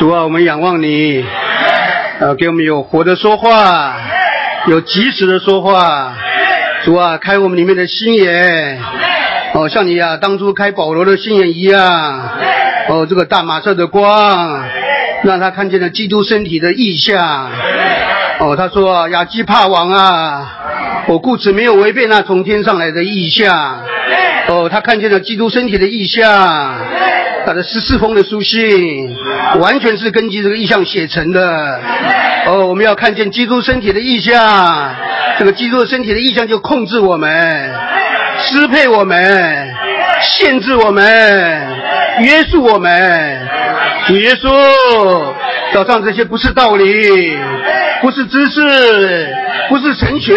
主啊，我们仰望你，呃，给我们有活的说话，有及时的说话。主啊，开我们里面的心眼，哦，像你啊，当初开保罗的心眼一样。哦，这个大马色的光，让他看见了基督身体的意象。哦，他说亚基帕王啊，我故此没有违背那从天上来的意象。哦，他看见了基督身体的意象。他的十四封的书信，完全是根据这个意象写成的。哦，我们要看见基督身体的意象，这个基督身体的意象就控制我们，支配我们，限制我们，约束我们。主耶稣，早上这些不是道理，不是知识，不是神学，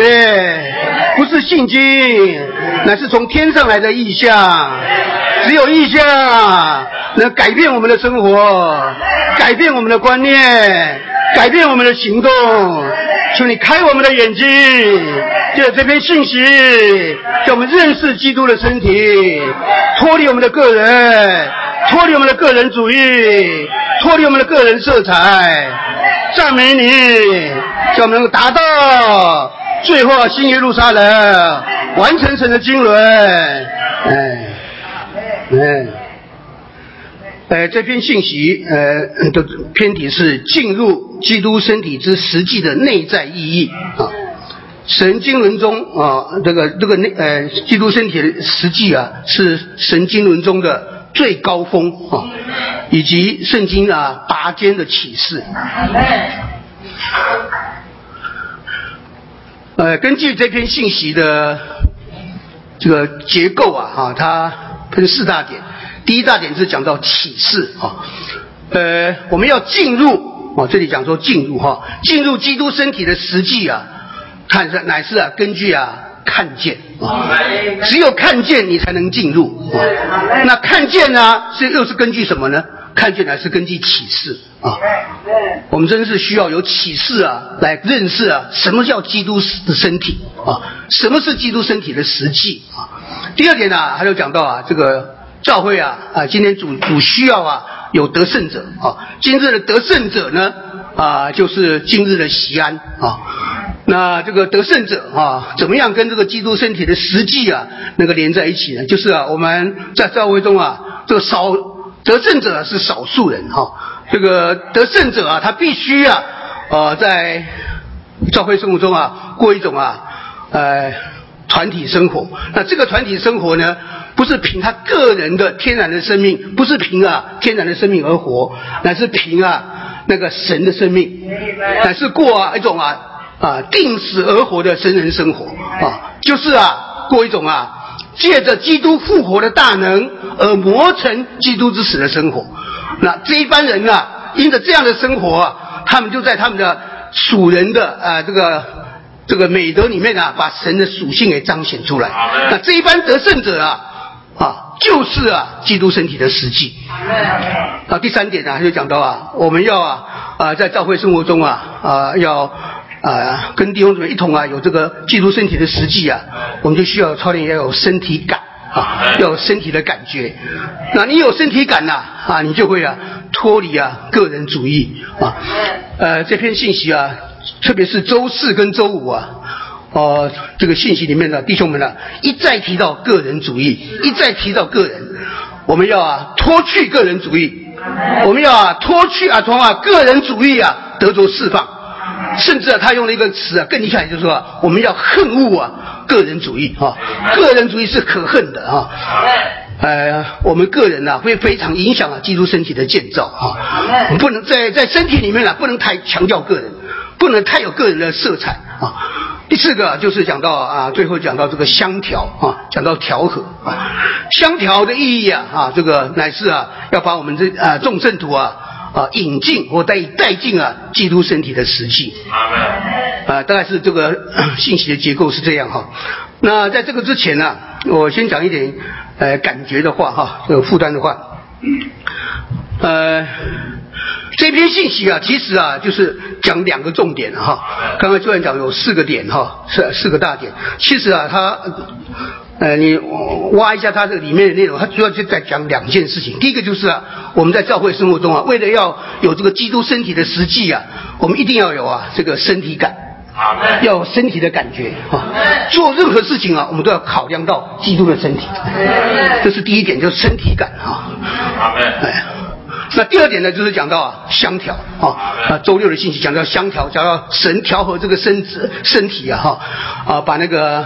不是信经，乃是从天上来的意象。只有意象能改变我们的生活，改变我们的观念，改变我们的行动。求你开我们的眼睛，借这篇信息，叫我们认识基督的身体，脱离我们的个人，脱离我们的个人主义，脱离我们的个人色彩。赞美你，叫我们能够达到最后新耶路撒冷完成神的经纶。哎。嗯，呃，这篇信息，呃，的篇题是进入基督身体之实际的内在意义啊。神经轮中啊，这个这个内呃，基督身体的实际啊，是神经轮中的最高峰啊，以及圣经啊拔尖的启示。呃，根据这篇信息的这个结构啊，哈，它。分四大点，第一大点是讲到启示啊，呃，我们要进入啊，这里讲说进入哈，进入基督身体的实际啊，看是乃是啊，根据啊看见啊，只有看见你才能进入啊，那看见呢是又是根据什么呢？看见呢是根据启示啊，我们真是需要有启示啊，来认识啊，什么叫基督的身体啊，什么是基督身体的实际啊。第二点呢，还有讲到啊，这个教会啊啊，今天主主需要啊有得胜者啊，今日的得胜者呢啊，就是今日的西安啊。那这个得胜者啊，怎么样跟这个基督身体的实际啊那个连在一起呢？就是啊，我们在教会中啊，这个少得胜者是少数人哈，这个得胜者啊，他必须啊呃在教会生活中啊过一种啊呃。团体生活，那这个团体生活呢，不是凭他个人的天然的生命，不是凭啊天然的生命而活，乃是凭啊那个神的生命，乃是过啊一种啊啊定死而活的神人生活啊，就是啊过一种啊借着基督复活的大能而磨成基督之死的生活。那这一般人啊，因着这样的生活，他们就在他们的属人的啊这个。这个美德里面啊，把神的属性给彰显出来。那这一般得胜者啊，啊，就是啊，基督身体的实际。啊，第三点呢，就讲到啊，我们要啊啊，在教会生活中啊啊，要啊跟弟兄姊妹一同啊，有这个基督身体的实际啊，我们就需要操练要有身体感啊，要有身体的感觉。那你有身体感呐啊，你就会啊脱离啊个人主义啊。呃，这篇信息啊。特别是周四跟周五啊，哦，这个信息里面的弟兄们呢，一再提到个人主义，一再提到个人，我们要啊脱去个人主义，我们要啊脱去啊从啊个人主义啊得着释放，甚至啊他用了一个词啊更厉害，就是说我们要恨恶啊个人主义啊，个人主义是可恨的啊，呃，我们个人呢会非常影响啊基督身体的建造啊，不能在在身体里面呢不能太强调个人。不能太有个人的色彩啊。第四个就是讲到啊，最后讲到这个相调啊，讲到调和啊。相调的意义啊啊，这个乃是啊，要把我们这啊众圣徒啊啊引进或带带进啊基督身体的实际。啊，大概是这个 信息的结构是这样哈。那在这个之前呢，我先讲一点呃感觉的话哈，这个负担的话，呃。这篇信息啊，其实啊，就是讲两个重点哈。刚刚主任讲有四个点哈，是四个大点。其实啊，他呃，你挖一下它这里面的内容，它主要就在讲两件事情。第一个就是啊，我们在教会生活中啊，为了要有这个基督身体的实际啊，我们一定要有啊这个身体感，要有身体的感觉啊。做任何事情啊，我们都要考量到基督的身体，这是第一点，就是身体感啊。哎，那第二点呢，就是讲到啊相调啊啊，周六的信息讲到相调，讲到神调和这个身子身体啊哈啊，把那个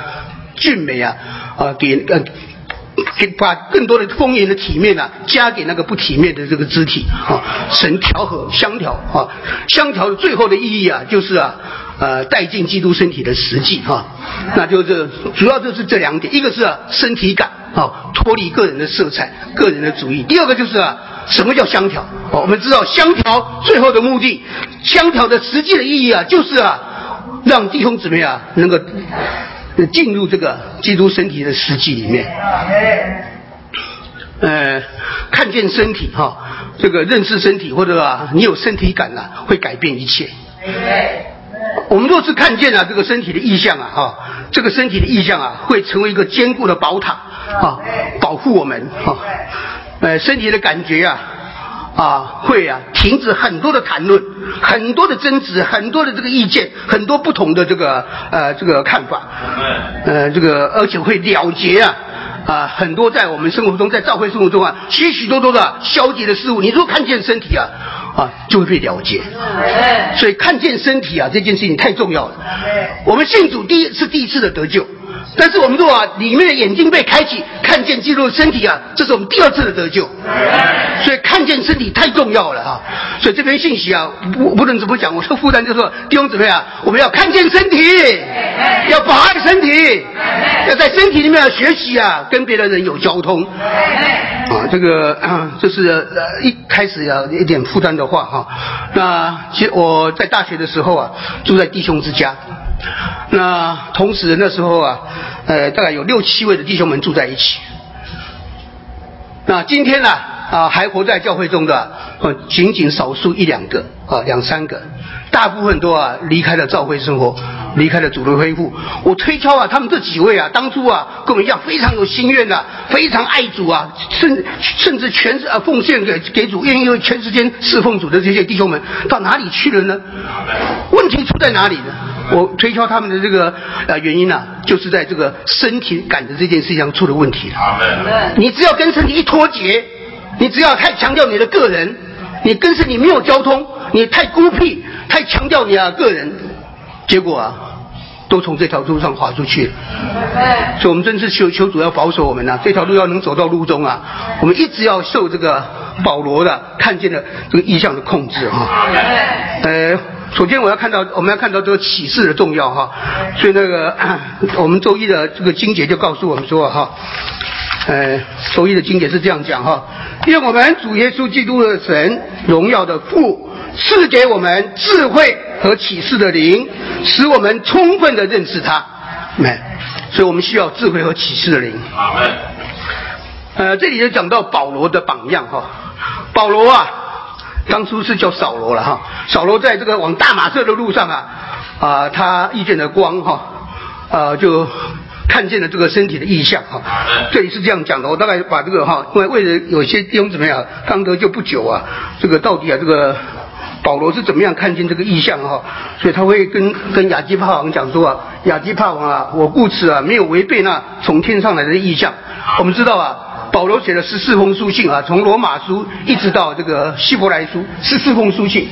俊美啊啊给呃。给把更多的丰盈的体面呢，加给那个不体面的这个肢体啊，神调和相调啊，相调的最后的意义啊，就是啊，呃，带进基督身体的实际哈，那就是主要就是这两点，一个是啊身体感啊，脱离个人的色彩、个人的主义；第二个就是啊，什么叫相调？哦，我们知道相调最后的目的，相调的实际的意义啊，就是啊，让弟兄姊妹啊能够。进入这个基督身体的实际里面，呃，看见身体哈，这个认识身体或者啊，你有身体感了，会改变一切。我们若是看见了这个身体的意象啊，哈，这个身体的意象啊，会成为一个坚固的宝塔啊，保护我们哈。呃，身体的感觉啊。啊，会啊，停止很多的谈论，很多的争执，很多的这个意见，很多不同的这个呃这个看法，呃这个而且会了结啊啊很多在我们生活中，在教会生活中啊许许多多的消极的事物，你如果看见身体啊啊就会被了结，所以看见身体啊这件事情太重要了。我们信主第一是第一次的得救。但是我们说啊，里面的眼睛被开启，看见基督的身体啊，这是我们第二次的得救。所以看见身体太重要了啊！所以这篇信息啊，不不论怎么讲，我说负担就是说弟兄姊妹啊，我们要看见身体，要保爱身体，要在身体里面要学习啊，跟别的人有交通。啊，这个这是呃一开始要一点负担的话哈。那其实我在大学的时候啊，住在弟兄之家。那同时那时候啊，呃，大概有六七位的弟兄们住在一起。那今天呢，啊，还活在教会中的，呃，仅仅少数一两个，啊，两三个，大部分都啊离开了教会生活，离开了主的恢复。我推敲啊，他们这几位啊，当初啊跟我们一样非常有心愿的，非常爱主啊，甚甚至全是啊奉献给给主，愿意为全时间侍奉主的这些弟兄们，到哪里去了呢？问题出在哪里呢？我推敲他们的这个呃原因呢，就是在这个身体感的这件事情上出了问题了。你只要跟身体一脱节，你只要太强调你的个人，你跟身体没有交通，你太孤僻，太强调你啊个人，结果啊，都从这条路上滑出去了。所以，我们真是求求主要保守我们呐，这条路要能走到路中啊，我们一直要受这个保罗的看见的这个意象的控制哈。呃。首先，我要看到，我们要看到这个启示的重要哈，所以那个 我们周一的这个经节就告诉我们说哈，呃，周一的经节是这样讲哈，愿我们主耶稣基督的神荣耀的父赐给我们智慧和启示的灵，使我们充分的认识他，没，所以我们需要智慧和启示的灵。呃，这里就讲到保罗的榜样哈，保罗啊。当初是叫扫罗了哈，扫罗在这个往大马色的路上啊，啊，他遇见了光哈，啊，就看见了这个身体的异象哈。这里是这样讲的，我大概把这个哈，因为为了有些弟兄怎么样，刚得救不久啊，这个到底啊，这个保罗是怎么样看见这个异象哈？所以他会跟跟亚基帕王讲说啊，亚基帕王啊，我故此啊，没有违背那从天上来的意象。我们知道啊。保罗写了十四封书信啊，从罗马书一直到这个希伯来书，十四封书信，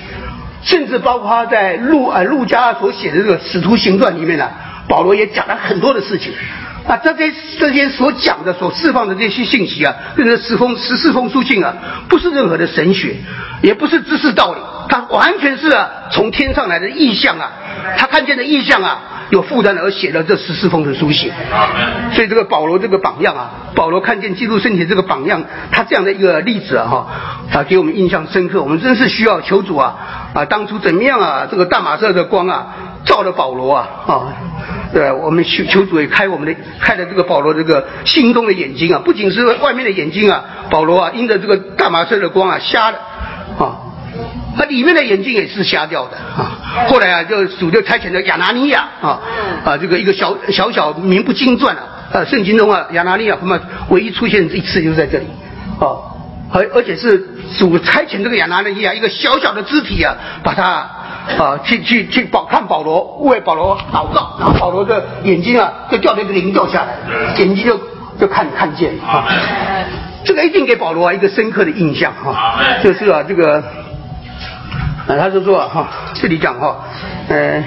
甚至包括他在路啊路加所写的这个使徒行传里面呢，保罗也讲了很多的事情。啊，这些这些所讲的、所释放的这些信息啊，这十封十四封书信啊，不是任何的神学，也不是知识道理，它完全是啊从天上来的意象啊，他看见的意象啊。有负担而写了这十四封的书信，所以这个保罗这个榜样啊，保罗看见基督身体这个榜样，他这样的一个例子啊，哈，啊，给我们印象深刻。我们真是需要求主啊，啊，当初怎么样啊，这个大马色的光啊，照了保罗啊，啊，对，我们求求主也开我们的，开了这个保罗这个心中的眼睛啊，不仅是外面的眼睛啊，保罗啊，因着这个大马色的光啊，瞎了，啊。他里面的眼睛也是瞎掉的啊！后来啊，就主就差遣了亚拿尼亚啊啊，这个一个小小小名不经传啊，圣经中啊，亚拿尼亚他们唯一出现一次就是在这里啊，而而且是主差遣这个亚拿尼亚一个小小的肢体啊，把他啊去去去保看保罗，为保罗祷告，然后保罗的眼睛啊就掉在这个灵掉下来，眼睛就就看看见啊，这个一定给保罗啊一个深刻的印象哈，就是啊这个，啊他就说哈这里讲哈，呃。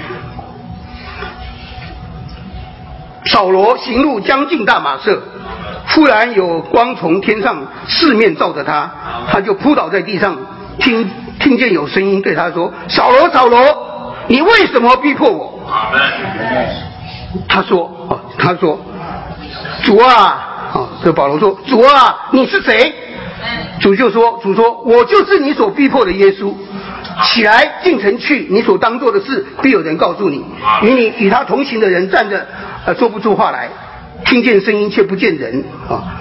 扫罗行路将近大马色，忽然有光从天上四面照着他，他就扑倒在地上，听听见有声音对他说：“扫罗，扫罗，你为什么逼迫我？”他说：“他说，主啊，啊，这保罗说，主啊，你是谁？”主就说：“主说，我就是你所逼迫的耶稣。起来进城去，你所当做的事，必有人告诉你。与你与他同行的人站着。”呃，说不出话来，听见声音却不见人啊。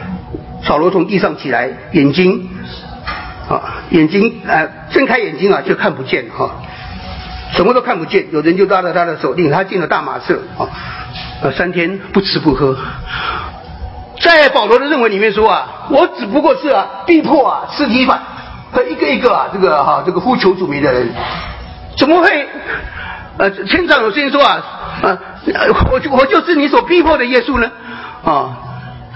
扫罗从地上起来，眼睛啊，眼睛呃，睁开眼睛啊，就看不见哈，什么都看不见。有人就拉着他的手，领他进了大马色啊。呃，三天不吃不喝。在保罗的认为里面说啊，我只不过是啊，逼迫啊，尸体法和一个一个啊，这个哈，这个呼求主名的人，怎么会？呃，天上有声音说啊，啊，我就我就是你所逼迫的耶稣呢，啊，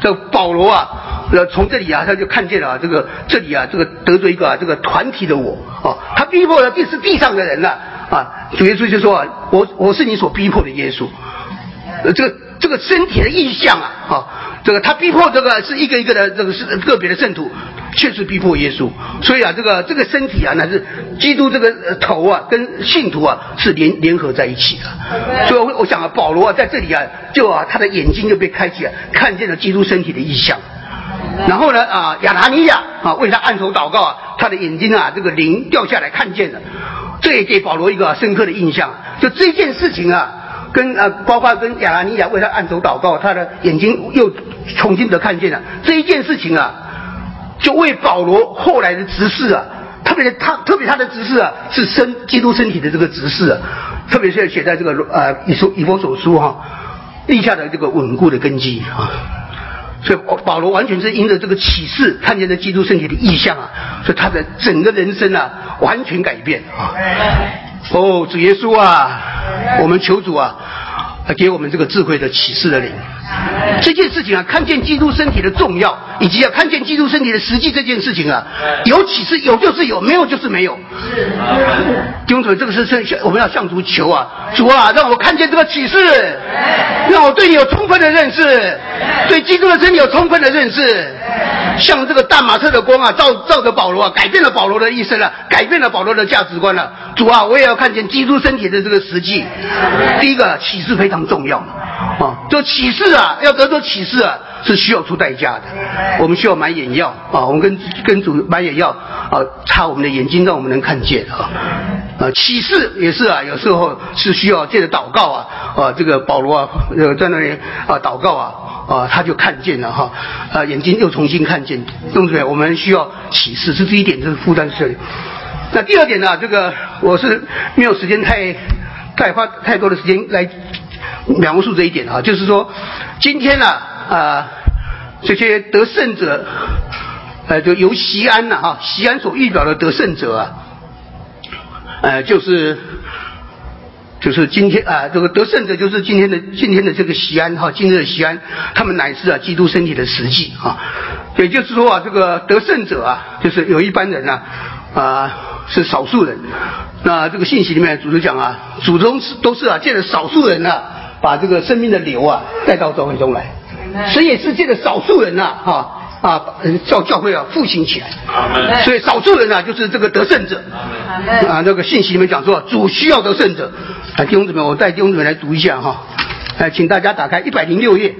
这保罗啊，呃，从这里啊，他就看见了这个这里啊，这个得罪一个啊这个团体的我，啊，他逼迫的地是地上的人呢，啊，主耶稣就说啊，我我是你所逼迫的耶稣，呃，这个这个身体的意象啊，啊，这个他逼迫这个是一个一个的这个是个别的圣徒。确实逼迫耶稣，所以啊，这个这个身体啊，乃是基督这个头啊，跟信徒啊是联联合在一起的。所以，我我想啊，保罗啊在这里啊，就啊他的眼睛就被开启了，看见了基督身体的意象。然后呢啊，亚拿尼亚啊为他按手祷告啊，他的眼睛啊这个灵掉下来看见了，这也给保罗一个深刻的印象。就这件事情啊，跟啊包括跟亚拿尼亚为他按手祷告，他的眼睛又重新的看见了这一件事情啊。就为保罗后来的执事啊，特别他特别他的执事啊，是身基督身体的这个执事啊，特别是写在这个呃以书以佛所书哈立下的这个稳固的根基啊，所以保罗完全是因着这个启示看见了基督身体的意象啊，所以他的整个人生啊完全改变啊。哦，主耶稣啊，我们求主啊，给我们这个智慧的启示的灵。这件事情啊，看见基督身体的重要，以及要看见基督身体的实际这件事情啊，有启示有就是有，没有就是没有。弟兄姊妹，这个是向我们要向主求啊，主啊，让我看见这个启示，让我对你有充分的认识，对基督的身体有充分的认识。像这个大马车的光啊，照照着保罗啊，改变了保罗的一生了，改变了保罗的价值观了。主啊，我也要看见基督身体的这个实际。第一个启示非常重要啊，就启示啊，要得到启示啊，是需要出代价的。我们需要买眼药啊，我们跟跟主买眼药啊，擦我们的眼睛，让我们能看见啊。啊，启示也是啊，有时候是需要借着祷告啊啊，这个保罗啊，呃，在那里啊祷告啊。啊，他就看见了哈，啊，眼睛又重新看见，对不对？我们需要启示，这第一点，这是负担设那第二点呢？这个我是没有时间太太花太多的时间来描述这一点啊，就是说，今天呢，啊这些得胜者，呃，就由西安呐哈，西安所预表的得胜者啊，呃，就是。就是今天啊，这个得胜者就是今天的今天的这个西安哈，今日的西安，他们乃是啊基督身体的实际啊，也就是说啊，这个得胜者啊，就是有一般人呢啊是少数人，那这个信息里面主持讲啊，祖宗是都是啊借着少数人呢，把这个生命的流啊带到教会中来，所以也是这个少数人呐哈。啊，教教会啊复兴起来，所以少数人呢就是这个得胜者。啊，那个信息里面讲说，主需要得胜者。啊，弟兄姊妹，我带弟兄姊妹来读一下哈。哎，请大家打开一百零六页，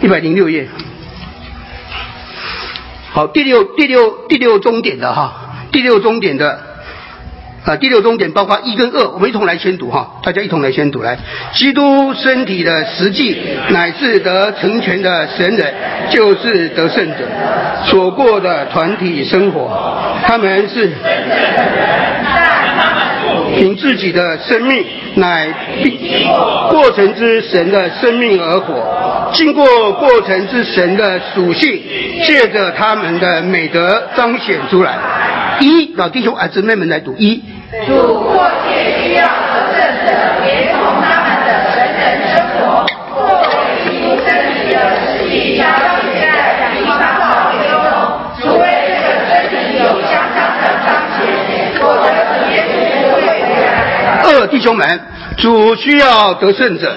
一百零六页。好，第六第六第六终点的哈，第六终点的。啊，第六终点包括一跟二，我们一同来宣读哈，大家一同来宣读来。基督身体的实际乃是得成全的神人，就是得胜者所过的团体生活，他们是凭自己的生命乃过程之神的生命而活，经过过程之神的属性，借着他们的美德彰显出来。一，老弟兄儿子妹们来读一。主过去需要得胜者，连同他们的神人生活，作为基督身体的实际彰显在地方教会中。除非这个身体有相当的彰显，否则耶稣不会回来。二弟兄们，主需要得胜者，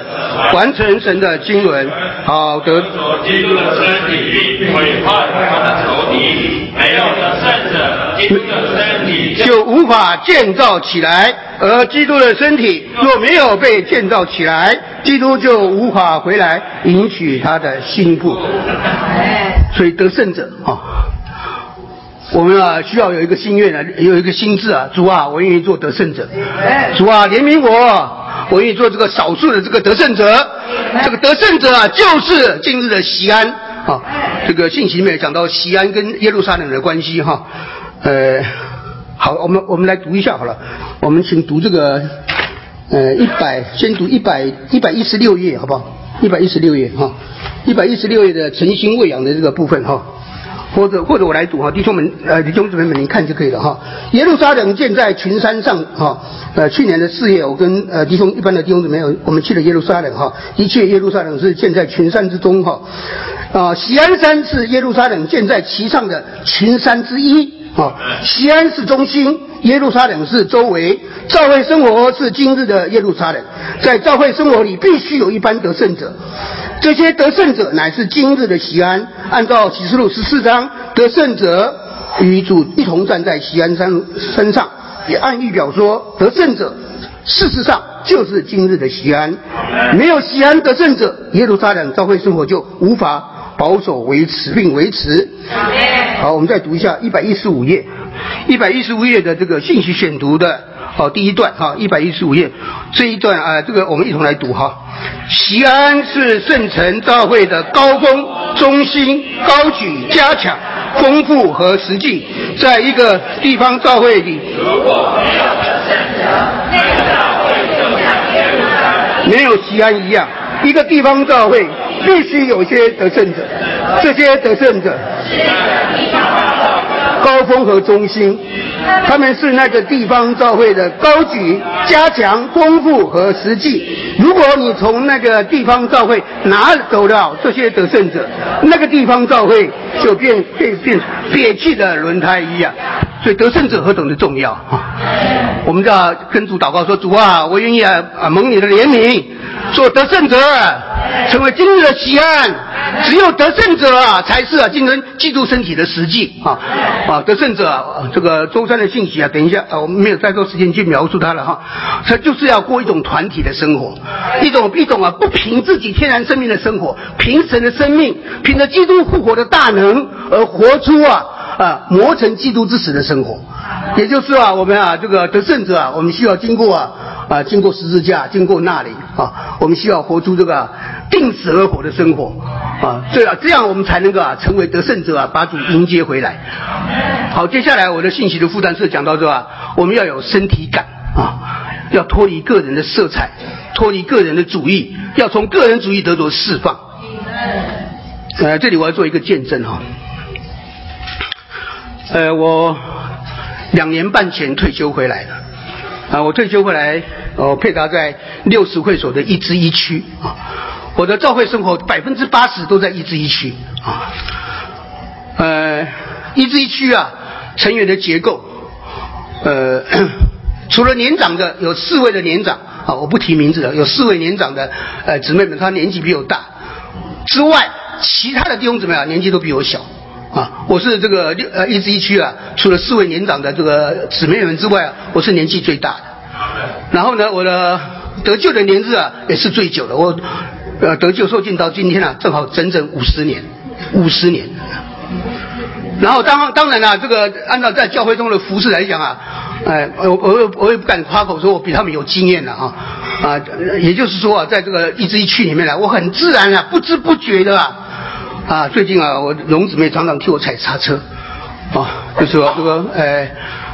完成神的经纶，好得。所基督的身体毁坏他的仇敌，没有得胜者，基督的身体就就无法建造起来，而基督的身体若没有被建造起来，基督就无法回来迎娶他的心腹。所以得胜者啊、我们啊需要有一个心愿啊，有一个心智啊，主啊，我愿意做得胜者。主啊，怜悯我，我愿意做这个少数的这个得胜者。这个得胜者啊，就是今日的西安啊。这个信息里面讲到西安跟耶路撒冷的关系哈，呃。好，我们我们来读一下好了。我们请读这个，呃，一百，先读一百一百一十六页，好不好？一百一十六页哈，一百一十六页的诚心喂养的这个部分哈，或者或者我来读哈，弟兄们呃弟兄姊妹们您看就可以了哈。耶路撒冷建在群山上哈，呃去年的四月我跟呃弟兄一般的弟兄姊妹我们去了耶路撒冷哈，一切耶路撒冷是建在群山之中哈，啊喜安山是耶路撒冷建在其上的群山之一。啊，西安是中心，耶路撒冷是周围。教会生活是今日的耶路撒冷，在教会生活里必须有一班得胜者，这些得胜者乃是今日的西安。按照启示录十四章，得胜者与主一同站在西安山山上，也暗喻表说，得胜者事实上就是今日的西安。没有西安得胜者，耶路撒冷教会生活就无法保守维持并维持。好，我们再读一下一百一十五页，一百一十五页的这个信息选读的好第一段哈，一百一十五页这一段啊，这个我们一同来读哈。西安是圣城教会的高峰、中心、高举、加强、丰富和实际，在一个地方教会里，如果没有得胜者，那个教会就像耶路撒冷。没有西安一样，一个地方教会必须有些得胜者，这些得胜者高峰和中心，他们是那个地方教会的高举、加强、丰富和实际。如果你从那个地方教会拿走了这些得胜者，那个地方教会就变变变瘪气的轮胎一样。所以得胜者何等的重要啊！我们就要跟主祷告说：主啊，我愿意啊啊蒙你的怜悯，做得胜者，成为今日的喜安。只有得胜者啊，才是啊，今人基督身体的实际啊啊！得胜者，这个周三的信息啊，等一下啊，我们没有太多时间去描述他了哈。他就是要过一种团体的生活，一种一种啊，不凭自己天然生命的生活，凭神的生命，凭着基督复活的大能而活出啊。啊，磨成基督之死的生活，也就是啊，我们啊，这个得胜者啊，我们需要经过啊啊，经过十字架，经过那里啊，我们需要活出这个定死而活的生活。啊，这样这样我们才能够啊，成为得胜者啊，把主迎接回来。好，接下来我的信息的负担是讲到这啊，我们要有身体感啊，要脱离个人的色彩，脱离个人的主义，要从个人主义得着释放。呃，这里我要做一个见证哈、呃，我两年半前退休回来的，啊，我退休回来，我配搭在六十会所的一支一区啊，我的教会生活百分之八十都在一支一区。啊，呃，一支一区啊，成员的结构，呃，除了年长的有四位的年长。啊，我不提名字了，有四位年长的呃姊妹们，她年纪比我大。之外，其他的弟兄姊妹啊，年纪都比我小。啊，我是这个六呃一支一区啊，除了四位年长的这个姊妹们之外啊，我是年纪最大的。然后呢，我的得救的年日啊也是最久的，我呃得救受尽到今天啊，正好整整五十年，五十年。然后当当然啦、这个按照在教会中的服饰来讲啊，哎、我我我也不敢夸口说我比他们有经验了啊啊，也就是说啊，在这个一支一区里面呢，我很自然啊，不知不觉的啊。啊，最近啊，我龙姊妹常常替我踩刹车，啊，就是说这个，哎，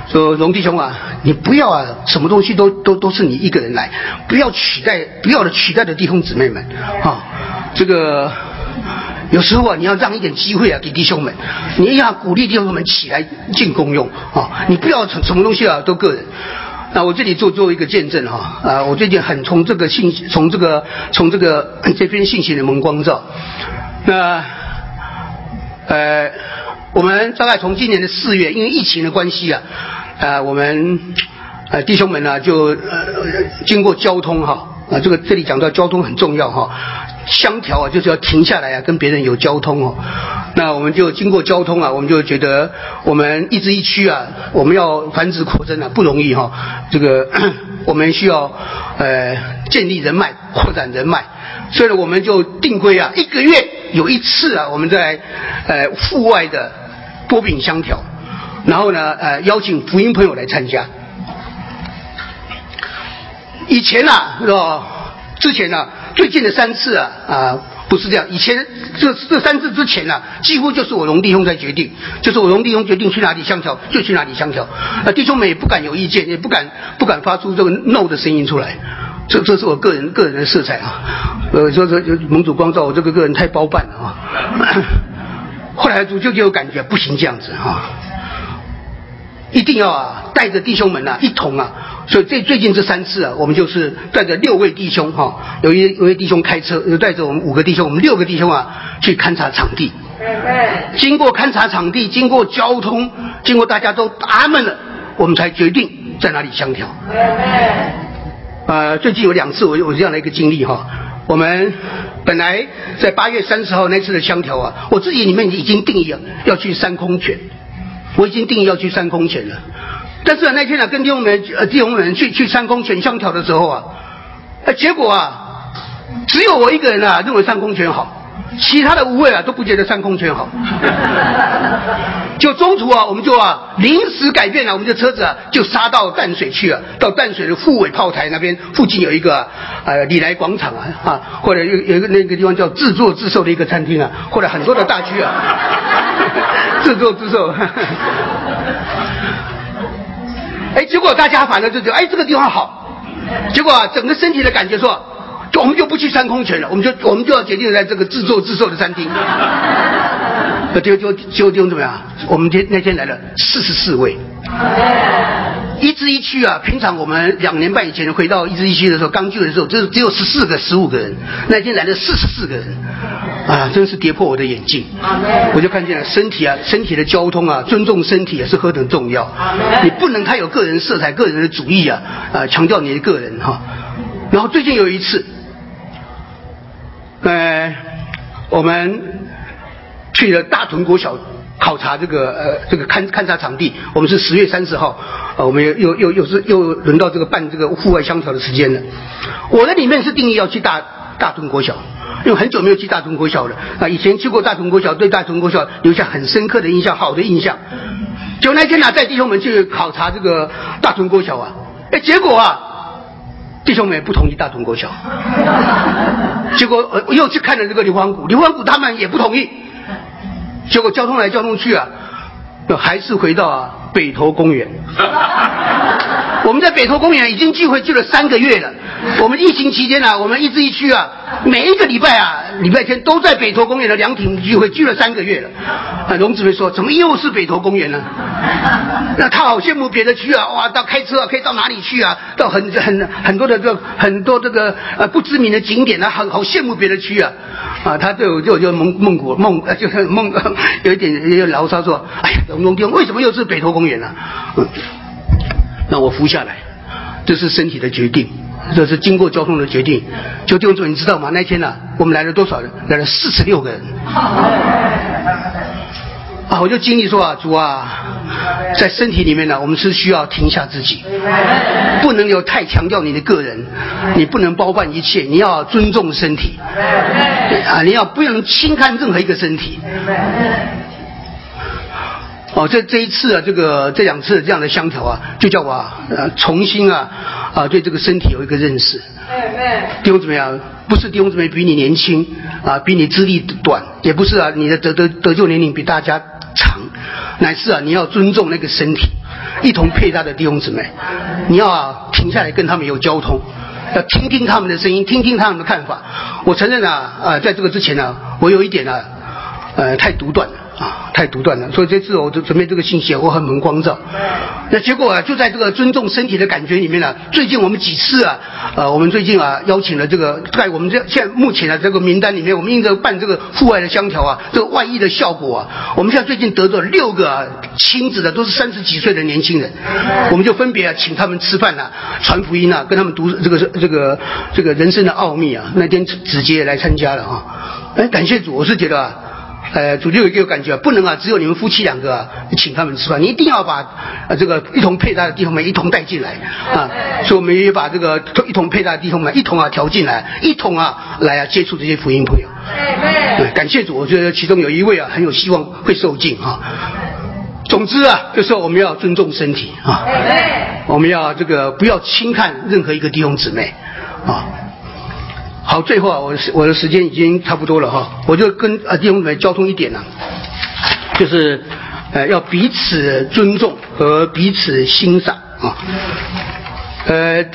说荣弟兄啊，你不要啊，什么东西都都都是你一个人来，不要取代，不要的取代的弟兄姊妹们，啊，这个有时候啊，你要让一点机会啊给弟兄们，你要鼓励弟兄们起来进公用啊，你不要什什么东西啊都个人。那我这里做做一个见证哈，啊，我最近很从这个信，从这个从这个这篇信息的蒙光照，那呃，我们大概从今年的四月，因为疫情的关系啊，呃，我们呃弟兄们呢就呃经过交通哈，啊，这个这里讲到交通很重要哈。相调啊，就是要停下来啊，跟别人有交通哦。那我们就经过交通啊，我们就觉得我们一直一区啊，我们要繁殖扩增啊，不容易哈。这个 我们需要呃建立人脉，扩展人脉，所以呢，我们就定规啊，一个月有一次啊，我们在呃户外的波饼相调，然后呢呃邀请福音朋友来参加。以前啊，是吧？之前呢？最近的三次啊啊不是这样，以前这这三次之前呢，几乎就是我龙弟兄在决定，就是我龙弟兄决定去哪里相调就去哪里相调，啊弟兄们也不敢有意见，也不敢不敢发出这个 no 的声音出来，这这是我个人个人的色彩啊，呃说说盟主光照我这个个人太包办了啊，后来主就就有感觉不行这样子啊，一定要啊带着弟兄们啊一同啊。所以这最近这三次啊，我们就是带着六位弟兄哈，有一有位弟兄开车，有带着我们五个弟兄，我们六个弟兄啊去勘察场地。经过勘察场地，经过交通，经过大家都阿门了，我们才决定在哪里相调。呃，最近有两次我有这样的一个经历哈，我们本来在八月三十号那次的相条啊，我自己里面已经定义了要去三空泉，我已经定义要去三空泉了。但是啊，那天呢，跟弟兄们呃弟兄们去去三空泉相条的时候啊，呃，结果啊，只有我一个人啊认为三空泉好，其他的五位啊都不觉得三空泉好。就中途啊，我们就啊临时改变了，我们的车子啊就杀到淡水去了，到淡水的富尾炮台那边附近有一个呃里来广场啊啊，或者有有一个那个地方叫自作自受的一个餐厅啊，或者很多的大区啊，自作自受。哎，结果大家反正就觉得，哎，这个地方好。结果啊，整个身体的感觉说，就我们就不去三空泉了，我们就我们就要决定在这个自作自受的餐厅。就就就就怎么样？我们天那天来了四十四位。一支一区啊，平常我们两年半以前回到一支一区的时候，刚去的时候，只只有十四个、十五个人。那天来了四十四个人，啊，真是跌破我的眼镜。我就看见了身体啊，身体的交通啊，尊重身体也是何等重要。你不能太有个人色彩、个人的主义啊，啊，强调你的个人哈。然后最近有一次，呃，我们去了大屯国小。考察这个呃这个勘勘察场地，我们是十月三十号，呃我们又又又又是又轮到这个办这个户外相调的时间了。我的里面是定义要去大大屯国小，因为很久没有去大屯国小了啊，以前去过大屯国小，对大屯国小留下很深刻的印象，好的印象。就那天呢，带弟兄们去考察这个大屯国小啊，哎，结果啊，弟兄们也不同意大屯国小，结果呃又去看了这个硫磺谷，硫磺谷他们也不同意。结果交通来交通去啊，还是回到北投公园。我们在北投公园已经聚会聚了三个月了。我们疫情期间呢，我们一直一区啊，每一个礼拜啊，礼拜天都在北投公园的凉亭聚会，聚了三个月了。啊，龙子梅说，怎么又是北投公园呢？那他好羡慕别的区啊，哇，到开车啊，可以到哪里去啊？到很很很多的这很多这个呃不知名的景点啊，好好羡慕别的区啊。啊，他对我就就蒙蒙古蒙就是蒙 有一点也有牢骚说，哎呀，龙龙弟为什么又是北投公园呢？嗯。那我服下来，这是身体的决定，这是经过交通的决定。就弟兄姊你知道吗？那天呢，我们来了多少人？来了四十六个人。啊，我就经历说啊，主啊，在身体里面呢，我们是需要停下自己，不能有太强调你的个人，你不能包办一切，你要尊重身体。啊，你要不能轻看任何一个身体。哦，这这一次啊，这个这两次这样的相调啊，就叫我呃重新啊啊对这个身体有一个认识。弟兄怎么样？不是弟兄姊妹比你年轻啊，比你资历短，也不是啊，你的得得得救年龄比大家长，乃是啊，你要尊重那个身体，一同配搭的弟兄姊妹，你要啊停下来跟他们有交通，要听听他们的声音，听听他们的看法。我承认啊，呃，在这个之前呢，我有一点呢。呃，太独断了啊，太独断了。所以这次我就准备这个信息，我很门光照。那结果啊，就在这个尊重身体的感觉里面呢，最近我们几次啊，呃，我们最近啊邀请了这个，在我们这现在目前的这个名单里面，我们应着办这个户外的香条啊，这个外溢的效果啊，我们现在最近得到六个亲子的，都是三十几岁的年轻人，我们就分别啊请他们吃饭呐、传福音啊，跟他们读这个这个这个人生的奥秘啊。那天子杰也来参加了啊，哎，感谢主，我是觉得啊。呃，主就有一个感觉，不能啊，只有你们夫妻两个、啊、请他们吃饭，你一定要把呃这个一同配搭的弟兄们一同带进来啊，所以我们也把这个一同配搭的弟兄们一同啊调进来，一同啊来啊接触这些福音朋友。对，感谢主，我觉得其中有一位啊很有希望会受尽啊。总之啊，就是我们要尊重身体啊，我们要这个不要轻看任何一个弟兄姊妹啊。好，最后啊，我我的时间已经差不多了哈，我就跟呃弟兄们交通一点呢、就是呃要彼此尊重和彼此欣赏啊，呃，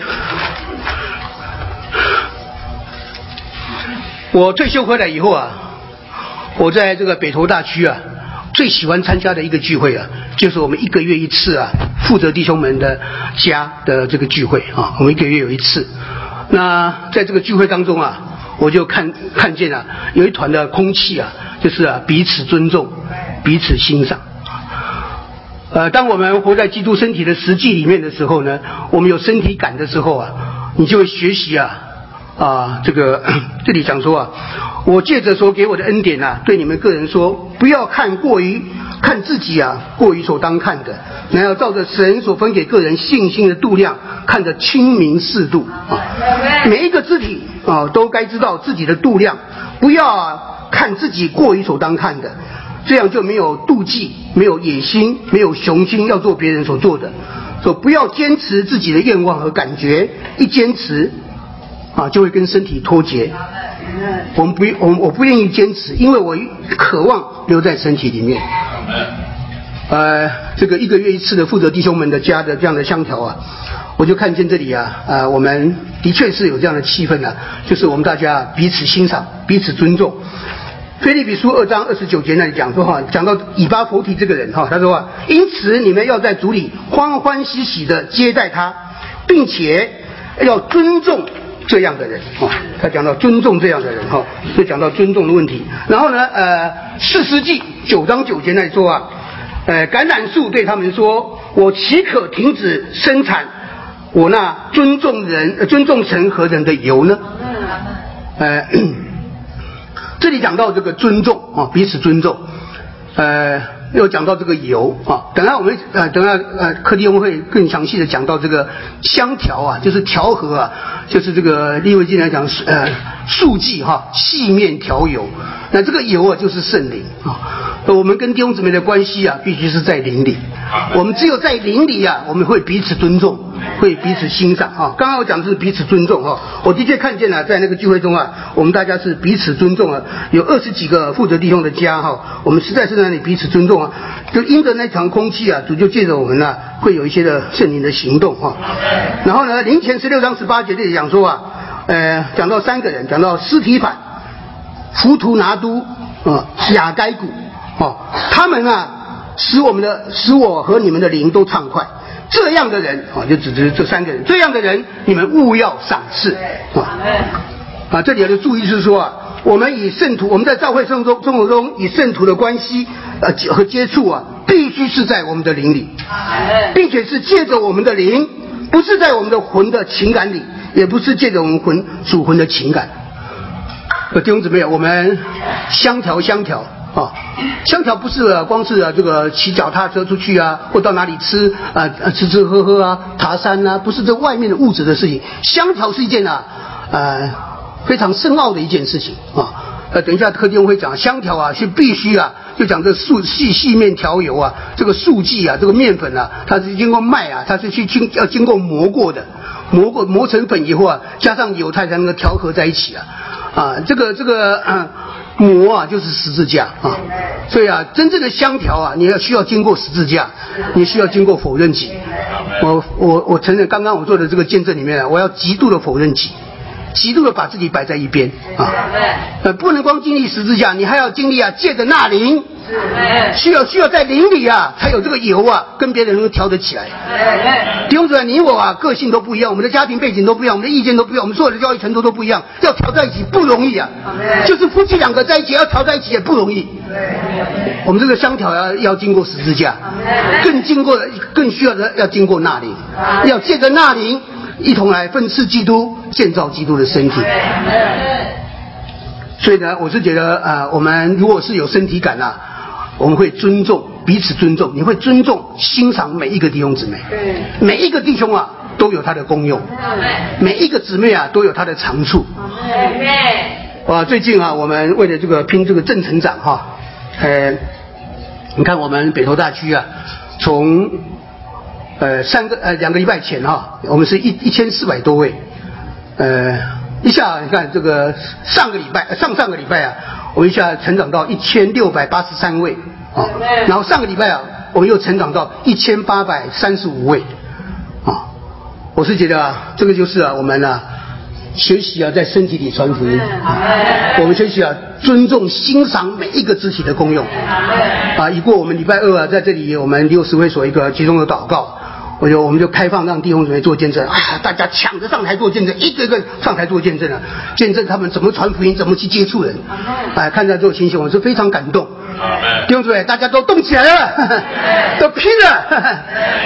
我退休回来以后啊，我在这个北投大区啊，最喜欢参加的一个聚会啊，就是我们一个月一次啊，负责弟兄们的家的这个聚会啊，我们一个月有一次。那在这个聚会当中啊，我就看看见啊，有一团的空气啊，就是啊彼此尊重，彼此欣赏。呃，当我们活在基督身体的实际里面的时候呢，我们有身体感的时候啊，你就会学习啊啊这个 这里讲说啊，我借着所给我的恩典啊，对你们个人说，不要看过于看自己啊过于所当看的，那要照着神所分给个人信心的度量，看得清明适度啊。每一个肢体啊都该知道自己的度量，不要啊看自己过于所当看的。这样就没有妒忌，没有野心，没有雄心要做别人所做的。说不要坚持自己的愿望和感觉，一坚持啊就会跟身体脱节。我们不，我我不愿意坚持，因为我渴望留在身体里面。呃，这个一个月一次的负责弟兄们的家的这样的香条啊，我就看见这里啊，呃，我们的确是有这样的气氛的、啊，就是我们大家彼此欣赏，彼此尊重。菲利比书二章二十九节那里讲说哈，讲到以巴弗提这个人哈，他说啊，因此你们要在主里欢欢喜喜的接待他，并且要尊重这样的人哈。他讲到尊重这样的人哈，就讲到尊重的问题。然后呢，呃，四世纪九章九节那里说啊，呃，橄榄树对他们说：“我岂可停止生产我那尊重人、尊重神和人的油呢？”呃。这里讲到这个尊重啊，彼此尊重，呃，又讲到这个油啊。等下我们呃，等下呃，柯弟兄会更详细的讲到这个香调啊，就是调和啊，就是这个利未记来讲呃，素剂哈，细面调油。那这个油啊，就是圣灵啊。我们跟弟兄姊妹的关系啊，必须是在灵里。我们只有在灵里啊，我们会彼此尊重，会彼此欣赏啊。刚刚我讲的是彼此尊重哈，我的确看见了，在那个聚会中啊，我们大家是彼此尊重啊，有二十几个负责弟兄的家哈，我们实在是在那里彼此尊重啊。就因着那场空气啊，主就借着我们呢、会有一些的圣灵的行动哈。然后呢，灵前十六章十八节这里讲说啊，呃，讲到三个人，讲到斯提反、浮图拿都啊、雅该古。哦，他们啊，使我们的使我和你们的灵都畅快。这样的人啊，就指的是这三个人。这样的人，你们勿要赏识啊。啊，这里要注意是说啊，我们以圣徒，我们在教会生活中生活中以圣徒的关系呃和接触啊，必须是在我们的灵里，并且是借着我们的灵，不是在我们的魂的情感里，也不是借着我们魂主魂的情感。弟兄姊妹，我们相调相调。啊，香条不是、光是啊这个骑脚踏车出去啊，或到哪里吃啊吃吃喝喝啊，爬山啊，不是这外面的物质的事情。香条是一件啊呃非常深奥的一件事情啊。呃，等一下柯弟兄会讲香条啊是必须啊，就讲这素细细面条油啊，这个素剂啊，这个面粉啊，它是经过麦啊，它是去经要经过磨过的，磨过磨成粉以后啊，加上油它才能够调和在一起啊啊，这个这个。呃磨啊，就是十字架啊，所以啊，真正的香条啊，你要需要经过十字架，你需要经过否认己。我我我承认，刚刚我做的这个见证里面啊，我要极度的否认己，极度的把自己摆在一边啊，呃，不能光经历十字架，你还要经历啊，借着那灵，需要需要在灵里啊，才有这个油啊，跟别人能够调得起来。弟兄姊妹，你我啊，个性都不一样，我们的家庭背景都不一样，我们的意见都不一样，我们所有的教育程度都不一样，要调在一起不容易啊。就是夫妻两个在一起要调在一起也不容易。我们这个相调要要经过十字架，更经过更需要的要经过那灵，要借着那灵一同来分赐基督，建造基督的身体。所以呢，我是觉得呃，我们如果是有身体感呐、我们会尊重彼此尊重，你会尊重欣赏每一个弟兄姊妹，每一个弟兄啊都有他的功用，每一个姊妹啊都有他的长处。哇，最近啊，我们为了这个拼这个正成长哈，呃，你看我们北投大区啊，从呃三个呃两个礼拜前哈、我们是一一千四百多位，呃，一下你看这个上个礼拜呃上上个礼拜啊，我们一下成长到一千六百八十三位啊，然后上个礼拜啊，我们又成长到一千八百三十五位啊，我是觉得啊，这个就是啊我们啊。学习啊，在身体里传福音。我们学习啊，尊重、欣赏每一个肢体的功用。啊，一过我们礼拜二啊，在这里我们六十会所一个集中的祷告，我就我们就开放让弟兄姊妹做见证啊，大家抢着上台做见证，一个一个上台做见证啊，见证他们怎么传福音，怎么去接触人。哎，看到这种情形，我是非常感动。弟兄姊妹，大家都动起来了，都拼了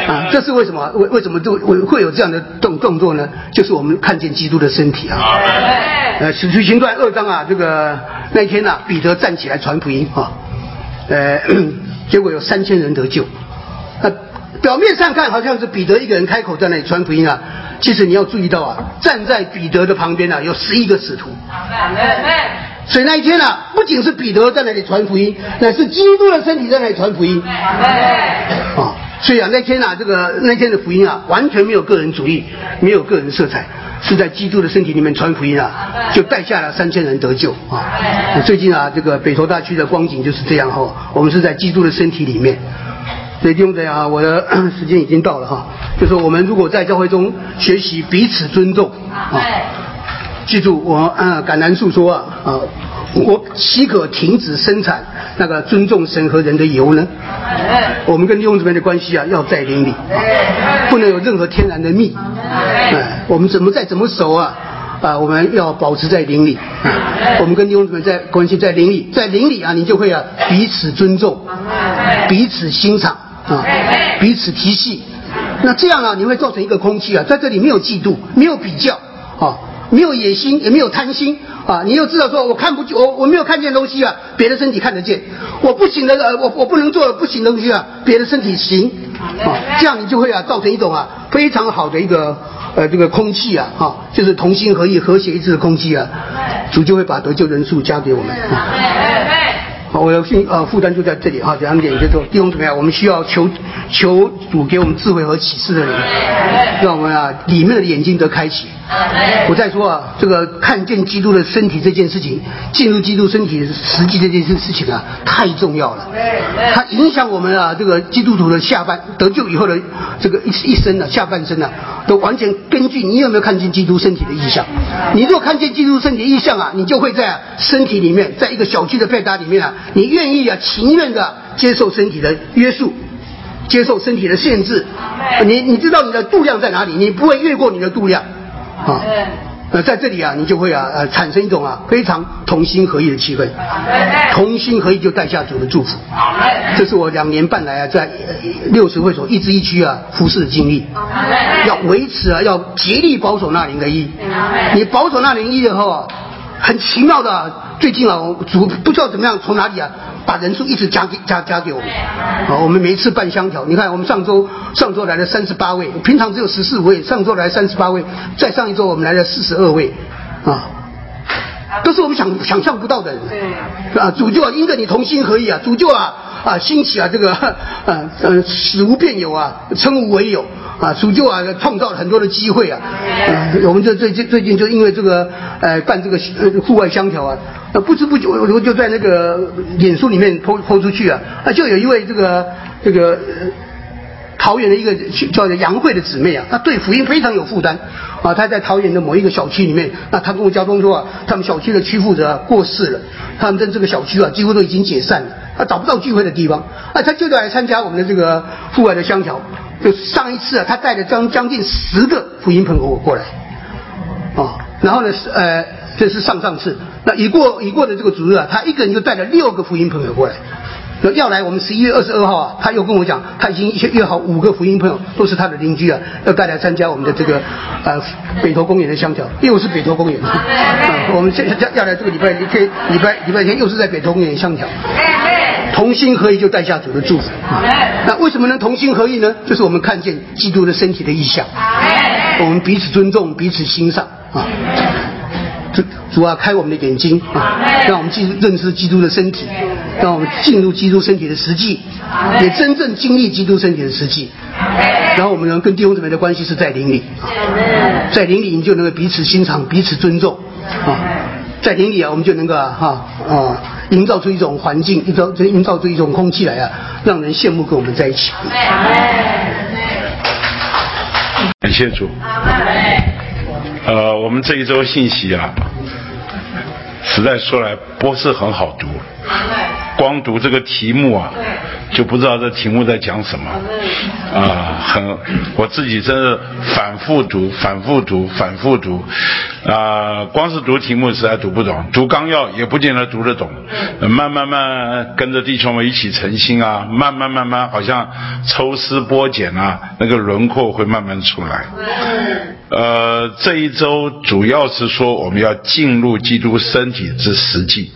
啊！这是为什么？为为什么就会会有这样的动动作呢？就是我们看见基督的身体啊。呃，《使徒行传》二章啊，这个那一天呐、彼得站起来传福音啊，呃，结果有三千人得救。表面上看好像是彼得一个人开口在那里传福音啊，其实你要注意到啊，站在彼得的旁边啊，有十一个使徒。所以那一天啊，不仅是彼得在那里传福音，乃是基督的身体在那里传福音。啊，所以啊，那天啊，这个那天的福音啊，完全没有个人主义，没有个人色彩，是在基督的身体里面传福音啊，就带下了三千人得救啊。最近啊，这个北投大区的光景就是这样哈、我们是在基督的身体里面。所以弟兄姊妹啊，我的 时间已经到了哈，就是我们如果在教会中学习彼此尊重啊，记住我呃敢然诉说啊啊，我岂可停止生产那个尊重神和人的油呢？我们跟弟兄姊妹的关系啊，要在邻里，啊不能有任何天然的密。哎，我们怎么再怎么熟啊？啊，我们要保持在邻里。啊我们跟弟兄姊妹在关系在邻里，在邻里啊，你就会啊彼此尊重，彼此欣赏啊，彼此提系。那这样啊，你会造成一个空气啊，在这里没有嫉妒，没有比较啊，没有野心，也没有贪心啊。你又知道说，我看不见，我我没有看见东西啊，别的身体看得见。我不行的，呃，我我不能做不行的东西啊，别的身体行啊。这样你就会啊，造成一种啊非常好的一个呃这个空气啊，哈、就是同心合意、和谐一致的空气啊，主就会把得救人数加给我们。啊，我的信呃负担就在这里哈，两点就说弟兄姊妹啊，我们需要求求主给我们智慧和启示的灵，让我们啊里面的眼睛得开启。我再说啊，这个看见基督的身体这件事情，进入基督身体实际这件事事情啊，太重要了。它影响我们啊，这个基督徒的下半得救以后的这个一一生啊，下半生啊，都完全根据你有没有看见基督身体的意象。你如果看见基督身体的意象啊，你就会在、身体里面，在一个小区的配搭里面啊，你愿意啊，情愿的接受身体的约束。接受身体的限制，你你知道你的度量在哪里，你不会越过你的度量，啊，那，在这里啊，你就会啊呃产生一种啊非常同心合意的气氛，同心合意就带下主的祝福，这是我两年半来啊在呃六十会所一支一区啊服侍的经历，要维持啊要竭力保守那灵的一，你保守那灵一的后啊，很奇妙的啊，最近啊我主不知道怎么样从哪里啊。把人数一直加给加加给我们，啊，我们每一次办香条，你看我们上周上周来了三十八位，平常只有十四位，上周来三十八位，再上一周我们来了四十二位，啊，都是我们想想象不到的人，啊，主就啊因着你同心合意啊，主就啊啊兴起啊这个呃呃死无变有啊，称无为有啊，主就啊创造了很多的机会啊，呃、我们这最近最近就因为这个呃办这个呃户外香条啊。呃，不知不觉我我就在那个脸书里面抛抛出去啊，啊，就有一位这个这个、呃、桃园的一个叫杨慧的姊妹啊，她对福音非常有负担啊。她在桃园的某一个小区里面，那她跟我交通说啊，他们小区的区负责过世了，他们在这个小区啊几乎都已经解散了，啊找不到聚会的地方，啊他就来参加我们的这个户外的香桥。就上一次啊，他带了将将近十个福音朋友过来，啊，然后呢是呃这是上上次，那已过已过的这个主日啊，他一个人就带了六个福音朋友过来。要来我们十一月二十二号啊，他又跟我讲，他已经约好五个福音朋友，都是他的邻居啊，要带来参加我们的这个呃北投公园的香条，又是北投公园。我们现在要要来这个礼拜天，礼拜礼拜天又是在北投公园香条。同心合意就带下主的祝福。那为什么能同心合意呢？就是我们看见基督的身体的意象，我们彼此尊重，彼此欣赏啊。主主啊，开我们的眼睛啊，让我们进认识基督的身体，让我们进入基督身体的实际，也真正经历基督身体的实际。然后我们能跟弟兄姊妹的关系是在灵里啊，在灵里你就能够彼此欣赏、彼此尊重啊，在灵里啊，我们就能够哈啊，营造出一种环境，营造营造出一种空气来啊，让人羡慕跟我们在一起。感谢主。呃，我们这一周信息啊，实在说来不是很好读，光读这个题目啊，就不知道这题目在讲什么，啊，很，我自己真是反复读，反复读，反复读，啊，光是读题目实在读不懂，读纲要也不见得读得懂，慢慢慢跟着弟兄们一起诚心啊，慢慢慢慢好像抽丝剥茧啊，那个轮廓会慢慢出来。呃，这一周主要是说我们要进入基督身体之实际。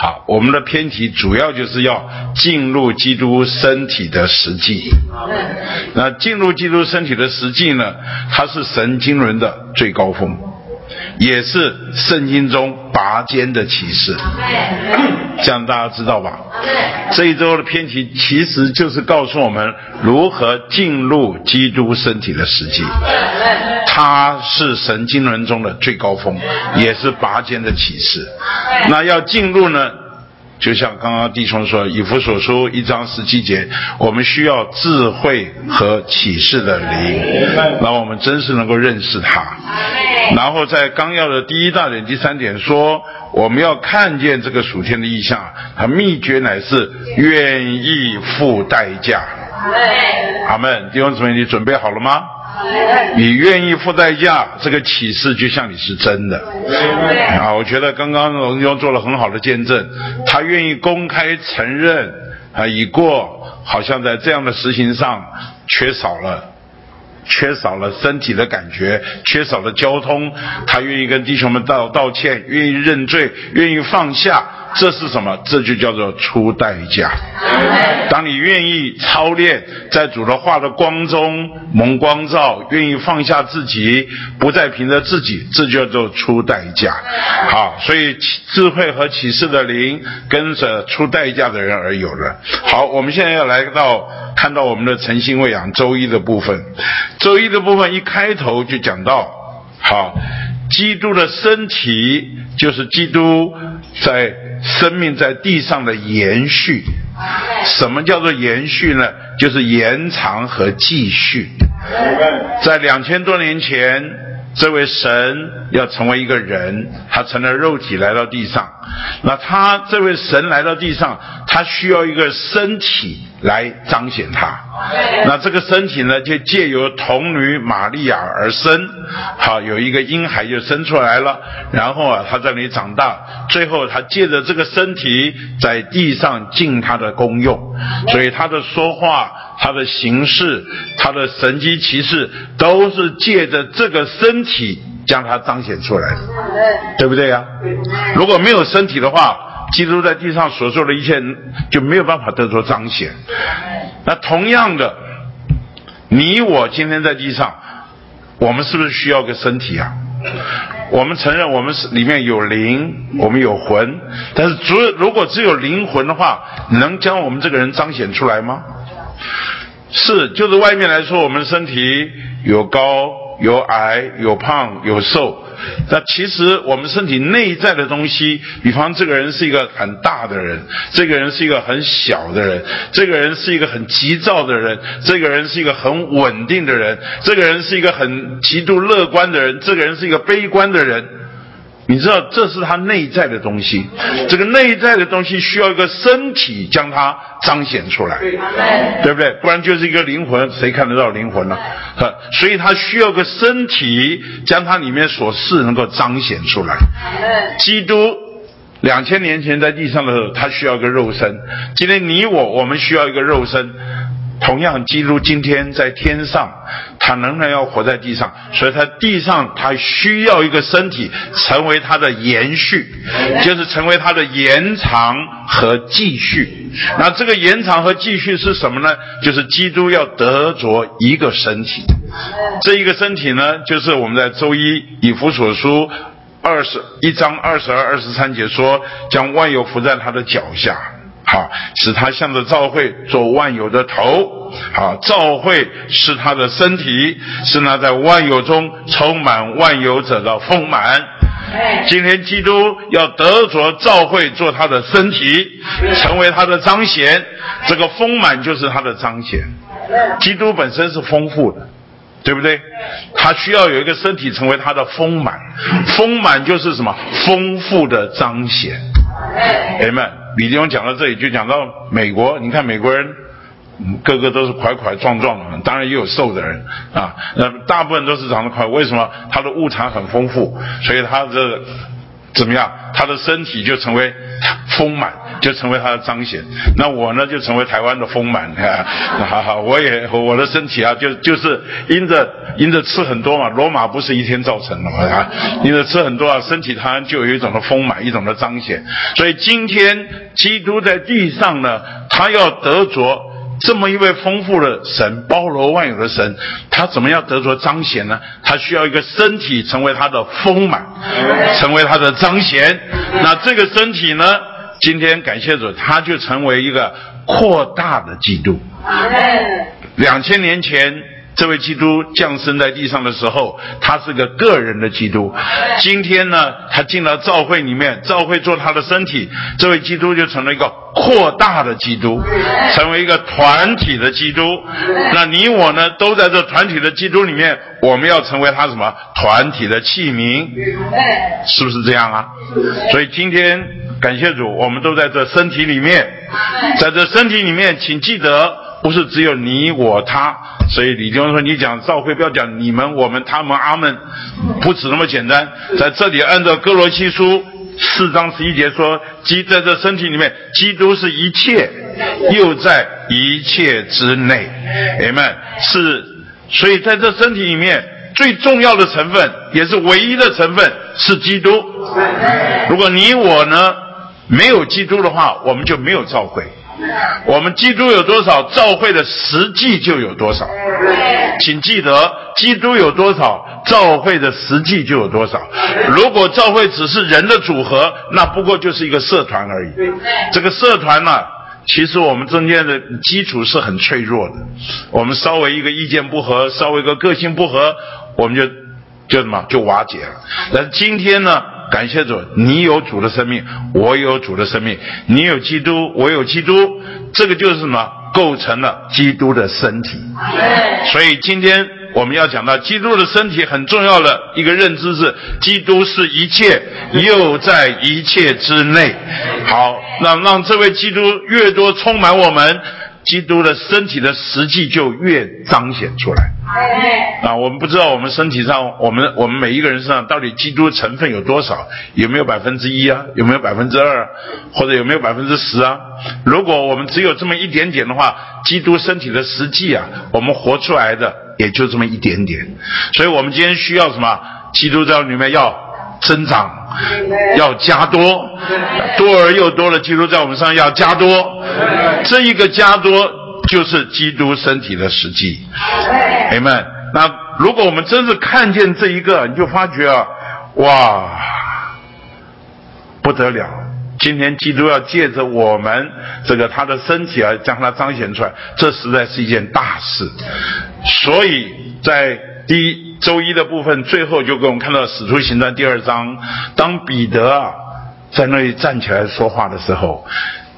好，我们的偏题主要就是要进入基督身体的实际。那进入基督身体的实际呢？它是神经轮的最高峰，也是圣经中拔尖的启示。这样大家知道吧？这一周的篇题其实就是告诉我们如何进入基督身体的实际。它是神经轮中的最高峰，也是拔尖的启示。那要进入呢？就像刚刚弟兄说，以弗所书一章十七节，我们需要智慧和启示的灵，那我们真是能够认识他。然后在纲要的第一大点、第三点说，我们要看见这个属天的意象，它秘诀乃是愿意付代价。阿门，弟兄姊妹，你准备好了吗？你愿意付代价，这个启示就像你是真的啊！我觉得刚刚龙兄做了很好的见证，他愿意公开承认啊，已过好像在这样的实行上缺少了，缺少了身体的感觉，缺少了交通，他愿意跟弟兄们道道歉，愿意认罪，愿意放下。这是什么？这就叫做出代价。当你愿意操练，在主的话的光中蒙光照，愿意放下自己，不再凭着自己，这叫做出代价。好，所以智慧和启示的灵跟着出代价的人而有了。好，我们现在要来到看到我们的诚心喂养周一的部分。周一的部分一开头就讲到，好，基督的身体就是基督在。生命在地上的延续，什么叫做延续呢？就是延长和继续。在两千多年前，这位神要成为一个人，他成了肉体来到地上。那他这位神来到地上，他需要一个身体来彰显他。那这个身体呢，就借由童女玛利亚而生，好有一个婴孩就生出来了。然后啊，他在那里长大，最后他借着这个身体在地上尽他的功用。所以他的说话、他的形式、他的神机骑士，都是借着这个身体将他彰显出来的，对不对呀？如果没有身体的话，基督在地上所做的一切就没有办法得着彰显。那同样的，你我今天在地上，我们是不是需要个身体啊？我们承认我们是里面有灵，我们有魂，但是只如果只有灵魂的话，能将我们这个人彰显出来吗？是，就是外面来说，我们身体有高有矮，有胖有瘦。那其实我们身体内在的东西，比方这个人是一个很大的人，这个人是一个很小的人，这个人是一个很急躁的人，这个人是一个很稳定的人，这个人是一个很极度乐观的人，这个人是一个悲观的人。你知道这是他内在的东西，这个内在的东西需要一个身体将它彰显出来，对不对？不然就是一个灵魂，谁看得到灵魂呢？所以他需要个身体将它里面所示能够彰显出来。基督两千年前在地上的时候，他需要一个肉身。今天你我我们需要一个肉身。同样，基督今天在天上，他仍然要活在地上，所以他地上他需要一个身体，成为他的延续，就是成为他的延长和继续。那这个延长和继续是什么呢？就是基督要得着一个身体，这一个身体呢，就是我们在周一以弗所书二十一章二十二、二十三节说，将万有伏在他的脚下。好，使他向着教会做万有的头。好，教会是他的身体，是那在万有中充满万有者的丰满。今天基督要得着教会做他的身体，成为他的彰显。这个丰满就是他的彰显。基督本身是丰富的，对不对？他需要有一个身体成为他的丰满。丰满就是什么？丰富的彰显。Amen。李弟兄讲到这里，就讲到美国。你看美国人，个个都是块块壮壮的，当然也有瘦的人啊。那大部分都是长得快，为什么？他的物产很丰富，所以他的怎么样？他的身体就成为丰满，就成为他的彰显。那我呢，就成为台湾的丰满。哈哈，我也我的身体啊，就就是因着因着吃很多嘛。罗马不是一天造成的嘛？啊，因着吃很多啊，身体它就有一种的丰满，一种的彰显。所以今天基督在地上呢，他要得着。这么一位丰富的神，包罗万有的神，他怎么样得着彰显呢？他需要一个身体成为他的丰满，成为他的彰显。那这个身体呢？今天感谢主，他就成为一个扩大的基督。两千年前。这位基督降生在地上的时候，他是个个人的基督。今天呢，他进了教会里面，教会做他的身体，这位基督就成了一个扩大的基督，成为一个团体的基督。那你我呢，都在这团体的基督里面，我们要成为他什么团体的器皿？是不是这样啊？所以今天感谢主，我们都在这身体里面，在这身体里面，请记得。不是只有你我他，所以李教说你讲召会不要讲你们我们他们阿门，不止那么简单。在这里按照哥罗西书四章十一节说，基在这身体里面，基督是一切，又在一切之内。你们是，所以在这身体里面最重要的成分，也是唯一的成分是基督。如果你我呢没有基督的话，我们就没有召会。我们基督有多少，教会的实际就有多少。请记得，基督有多少，教会的实际就有多少。如果教会只是人的组合，那不过就是一个社团而已。这个社团呢，其实我们中间的基础是很脆弱的。我们稍微一个意见不合，稍微一个个性不合，我们就就什么就瓦解了。但今天呢？感谢主，你有主的生命，我有主的生命，你有基督，我有基督，这个就是什么？构成了基督的身体。所以今天我们要讲到基督的身体很重要的一个认知是：基督是一切，又在一切之内。好，让让这位基督越多充满我们。基督的身体的实际就越彰显出来。啊，我们不知道我们身体上，我们我们每一个人身上到底基督成分有多少？有没有百分之一啊？有没有百分之二？或者有没有百分之十啊？如果我们只有这么一点点的话，基督身体的实际啊，我们活出来的也就这么一点点。所以我们今天需要什么？基督在里面要。增长要加多，多而又多的基督在我们身上要加多，这一个加多就是基督身体的实际。朋友们，那如果我们真是看见这一个，你就发觉啊，哇，不得了！今天基督要借着我们这个他的身体而，将它彰显出来，这实在是一件大事。所以在第一周一的部分最后就给我们看到《使徒行传》第二章，当彼得啊在那里站起来说话的时候。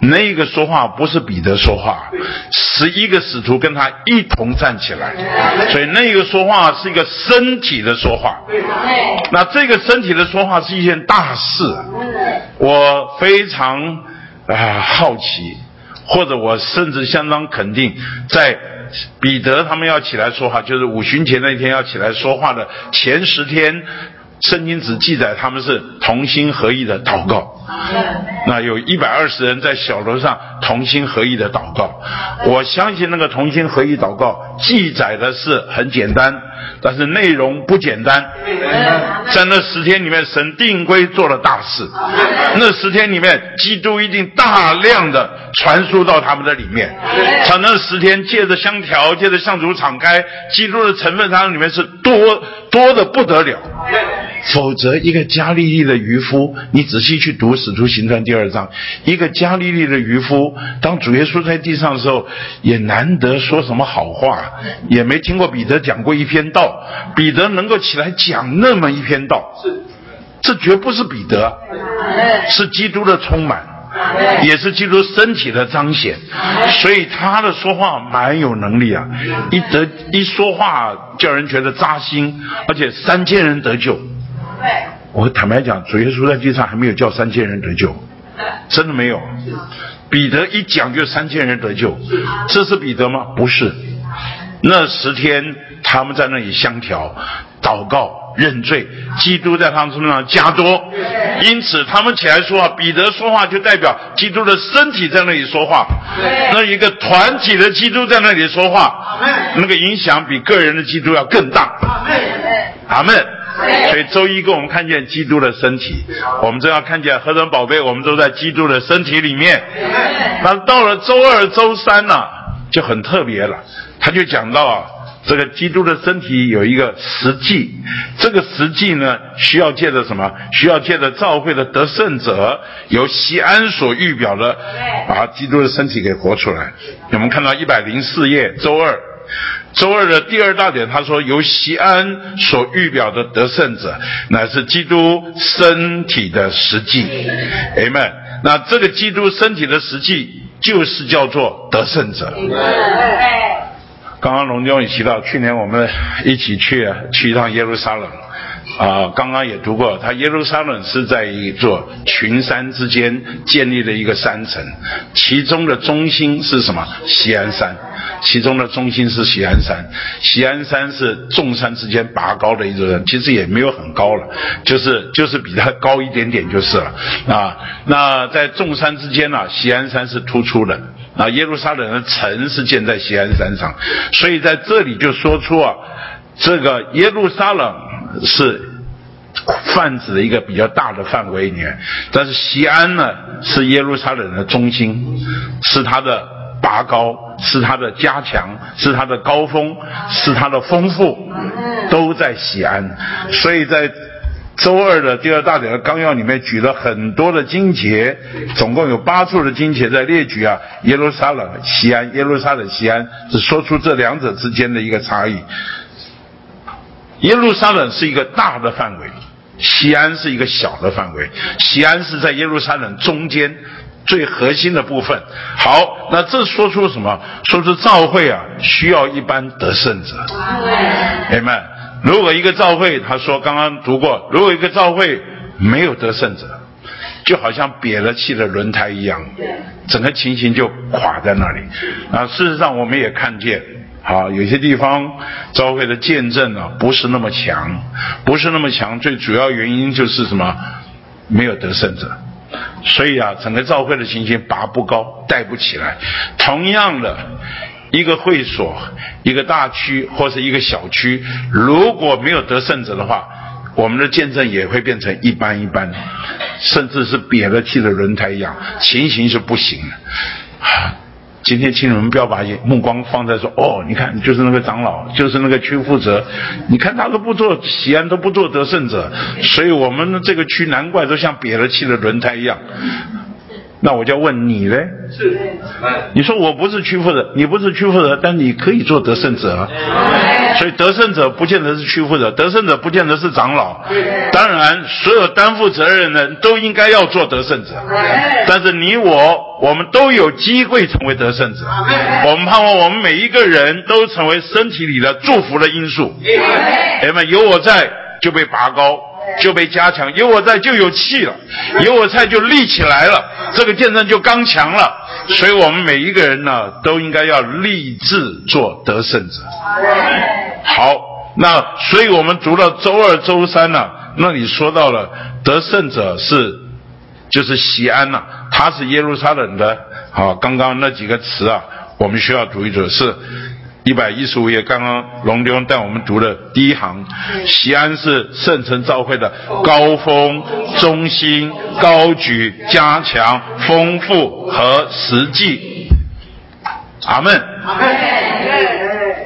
那个说话不是彼得说话，十一个使徒跟他一同站起来，所以那个说话是一个身体的说话。那这个身体的说话是一件大事，我非常啊好奇，或者我甚至相当肯定，在彼得他们要起来说话，就是五旬节那天要起来说话的前十天。圣经只记载他们是同心合意的祷告，那有一百二十人在小楼上同心合意的祷告。我相信那个同心合意祷告记载的是很简单，但是内容不简单。在那十天里面，神定规做了大事。那十天里面，基督一定大量的传输到他们的里面。在那十天借着香条，借着向主敞开，基督的成分，它里面是多多的不得了。否则，一个加利利的渔夫，你仔细去读《使徒行传》第二章，一个加利利的渔夫，当主耶稣在地上的时候，也难得说什么好话，也没听过彼得讲过一篇道。彼得能够起来讲那么一篇道，是，这绝不是彼得，是基督的充满，也是基督身体的彰显，所以他的说话蛮有能力啊，一得一说话叫人觉得扎心，而且三千人得救。我坦白讲，主耶稣在地上还没有叫三千人得救，真的没有。彼得一讲就三千人得救，这是彼得吗？不是。那十天他们在那里相调、祷告、认罪，基督在他们身上加多，因此他们起来说话。彼得说话就代表基督的身体在那里说话，那一个团体的基督在那里说话，那个影响比个人的基督要更大。阿门。所以周一跟我们看见基督的身体，我们正要看见何等宝贝，我们都在基督的身体里面。那到了周二、周三呢，就很特别了。他就讲到啊，这个基督的身体有一个实际，这个实际呢，需要借着什么？需要借着教会的得胜者，由西安所预表的，把基督的身体给活出来。我们看到一百零四页，周二。周二的第二大点，他说由西安所预表的得胜者，乃是基督身体的实际。Amen。那这个基督身体的实际，就是叫做得胜者。刚刚龙江也提到，去年我们一起去去一趟耶路撒冷。啊，刚刚也读过，他耶路撒冷是在一座群山之间建立了一个山城，其中的中心是什么？西安山，其中的中心是西安山。西安山是众山之间拔高的一座山，其实也没有很高了，就是就是比它高一点点就是了。啊，那在众山之间呢，西安山是突出的，啊，耶路撒冷的城是建在西安山上，所以在这里就说出啊，这个耶路撒冷是。泛指的一个比较大的范围里面，但是西安呢是耶路撒冷的中心，是它的拔高，是它的加强，是它的高峰，是它的丰富，都在西安。所以在周二的第二大点的纲要里面举了很多的经节，总共有八处的经节在列举啊，耶路撒冷、西安、耶路撒冷、西安，是说出这两者之间的一个差异。耶路撒冷是一个大的范围。西安是一个小的范围，西安是在耶路撒冷中间最核心的部分。好，那这说出什么？说出教会啊，需要一般得胜者。明白？如果一个教会，他说刚刚读过，如果一个教会没有得胜者，就好像瘪了气的轮胎一样，整个情形就垮在那里。啊，事实上我们也看见。好，有些地方教会的见证呢，不是那么强，不是那么强。最主要原因就是什么？没有得胜者，所以啊，整个教会的情形拔不高，带不起来。同样的，一个会所、一个大区或是一个小区，如果没有得胜者的话，我们的见证也会变成一般一般，甚至是瘪了气的轮胎一样，情形是不行的。今天，请你们不要把目光放在说哦，你看，就是那个长老，就是那个区负责，你看他都不做西安，都不做得胜者，所以我们的这个区难怪都像瘪了气的轮胎一样。那我就要问你嘞。是，你说我不是屈服者，你不是屈服者，但你可以做得胜者啊。所以得胜者不见得是屈服者，得胜者不见得是长老。当然，所有担负责任的人都应该要做得胜者。但是你我，我们都有机会成为得胜者。我们盼望我们每一个人都成为身体里的祝福的因素。有我在就被拔高。就被加强，有我在就有气了，有我在就立起来了，这个见证就刚强了。所以我们每一个人呢，都应该要立志做得胜者。好，那所以我们读到周二、周三呢，那里说到了得胜者是就是西安呐，他是耶路撒冷的。好，刚刚那几个词啊，我们需要读一读是。一百一十五页，刚刚龙丢带我们读的第一行，西安是圣城召会的高峰、中心、高举、加强、丰富和实际。阿门。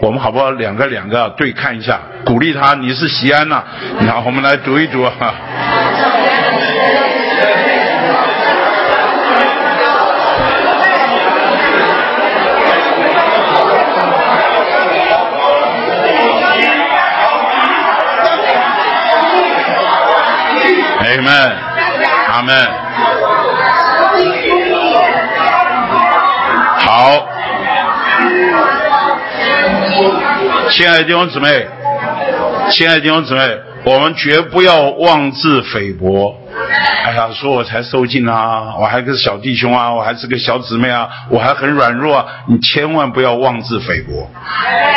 我们好不好？两个两个对看一下，鼓励他。你是西安呐？好，我们来读一读哈。们，阿门。好，亲爱的弟兄姊妹，亲爱的弟兄姊妹，我们绝不要妄自菲薄。哎呀，说我才受尽啊，我还个小弟兄啊，我还是个小姊妹啊，我还很软弱啊，你千万不要妄自菲薄。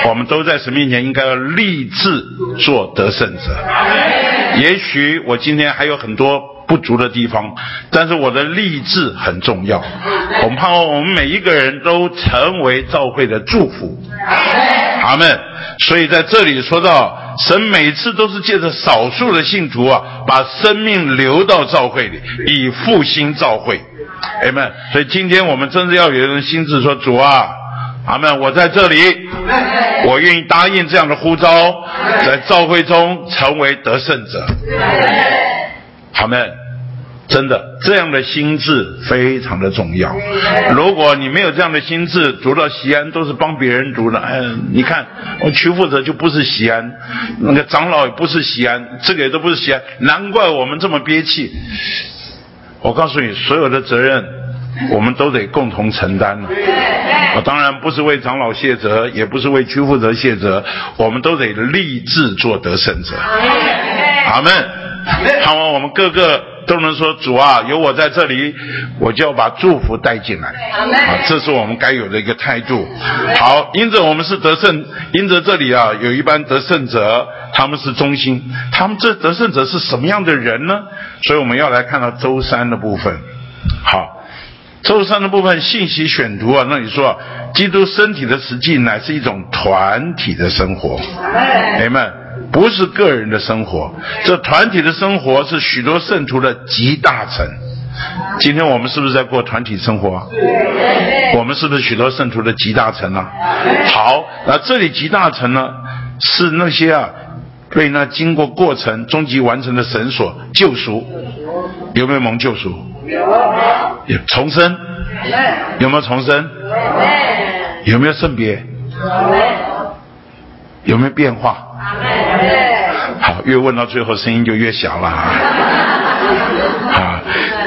我们都在神面前，应该要立志做得胜者。也许我今天还有很多不足的地方，但是我的励志很重要。我们盼望我们每一个人都成为教会的祝福。阿门。所以在这里说到，神每次都是借着少数的信徒啊，把生命留到教会里，以复兴教会。阿门。所以今天我们真的要有一种心智，说主啊。阿门！我在这里，我愿意答应这样的呼召，在召会中成为得胜者。阿门！真的，这样的心智非常的重要。如果你没有这样的心智，读到西安都是帮别人读的。哎，你看，我屈负责就不是西安，那个长老也不是西安，这个也都不是西安，难怪我们这么憋气。我告诉你，所有的责任。我们都得共同承担了。我当然不是为长老谢责，也不是为屈负责谢责，我们都得立志做得胜者。阿门。盼望我们个个都能说主啊，有我在这里，我就要把祝福带进来。啊，这是我们该有的一个态度。好，因着我们是得胜，因着这里啊，有一班得胜者，他们是中心。他们这得胜者是什么样的人呢？所以我们要来看到周三的部分。好。周三的部分信息选读啊，那你说，基督身体的实际乃是一种团体的生活，哎们，不是个人的生活。这团体的生活是许多圣徒的集大成。今天我们是不是在过团体生活？我们是不是许多圣徒的集大成呢？好，那这里集大成呢，是那些啊，被那经过过程终极完成的绳索救赎，有没有蒙救赎？有重生，有没有重生？有没有圣别？有没有变化？好，越问到最后声音就越小了啊！啊，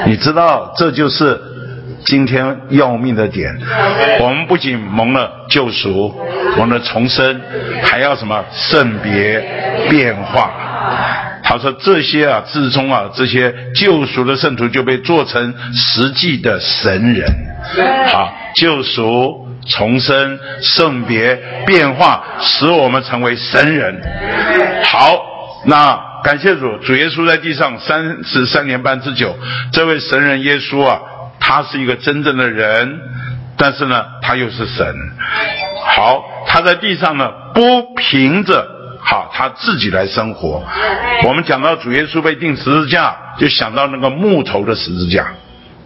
你知道这就是今天要命的点。我们不仅蒙了救赎，蒙了重生，还要什么圣别变化？他说：“这些啊，至终啊，这些救赎的圣徒就被做成实际的神人。好，救赎、重生、圣别、变化，使我们成为神人。好，那感谢主，主耶稣在地上三十三年半之久，这位神人耶稣啊，他是一个真正的人，但是呢，他又是神。好，他在地上呢，不凭着。”好，他自己来生活。我们讲到主耶稣被钉十字架，就想到那个木头的十字架，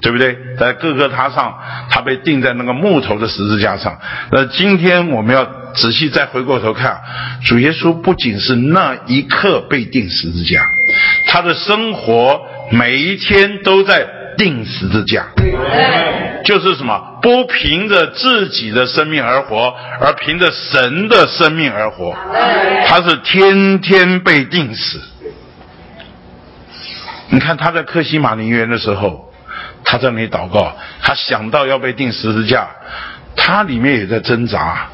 对不对？在各个他上，他被钉在那个木头的十字架上。那今天我们要仔细再回过头看，主耶稣不仅是那一刻被钉十字架，他的生活每一天都在定十字架，就是什么？不凭着自己的生命而活，而凭着神的生命而活。他是天天被定死。你看他在克西马尼园的时候，他在那里祷告，他想到要被定十字架，他里面也在挣扎。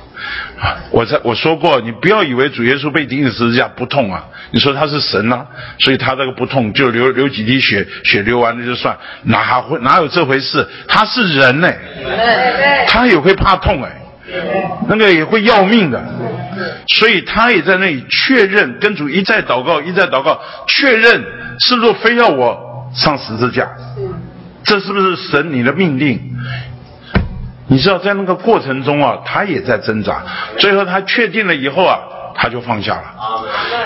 我在我说过，你不要以为主耶稣被钉十字架不痛啊！你说他是神呐，所以他这个不痛，就流流几滴血，血流完了就算，哪会哪有这回事？他是人呢，他也会怕痛哎，那个也会要命的，所以他也在那里确认，跟主一再祷告，一再祷告，确认是不是非要我上十字架？这是不是神你的命令？你知道，在那个过程中啊，他也在挣扎。最后他确定了以后啊，他就放下了。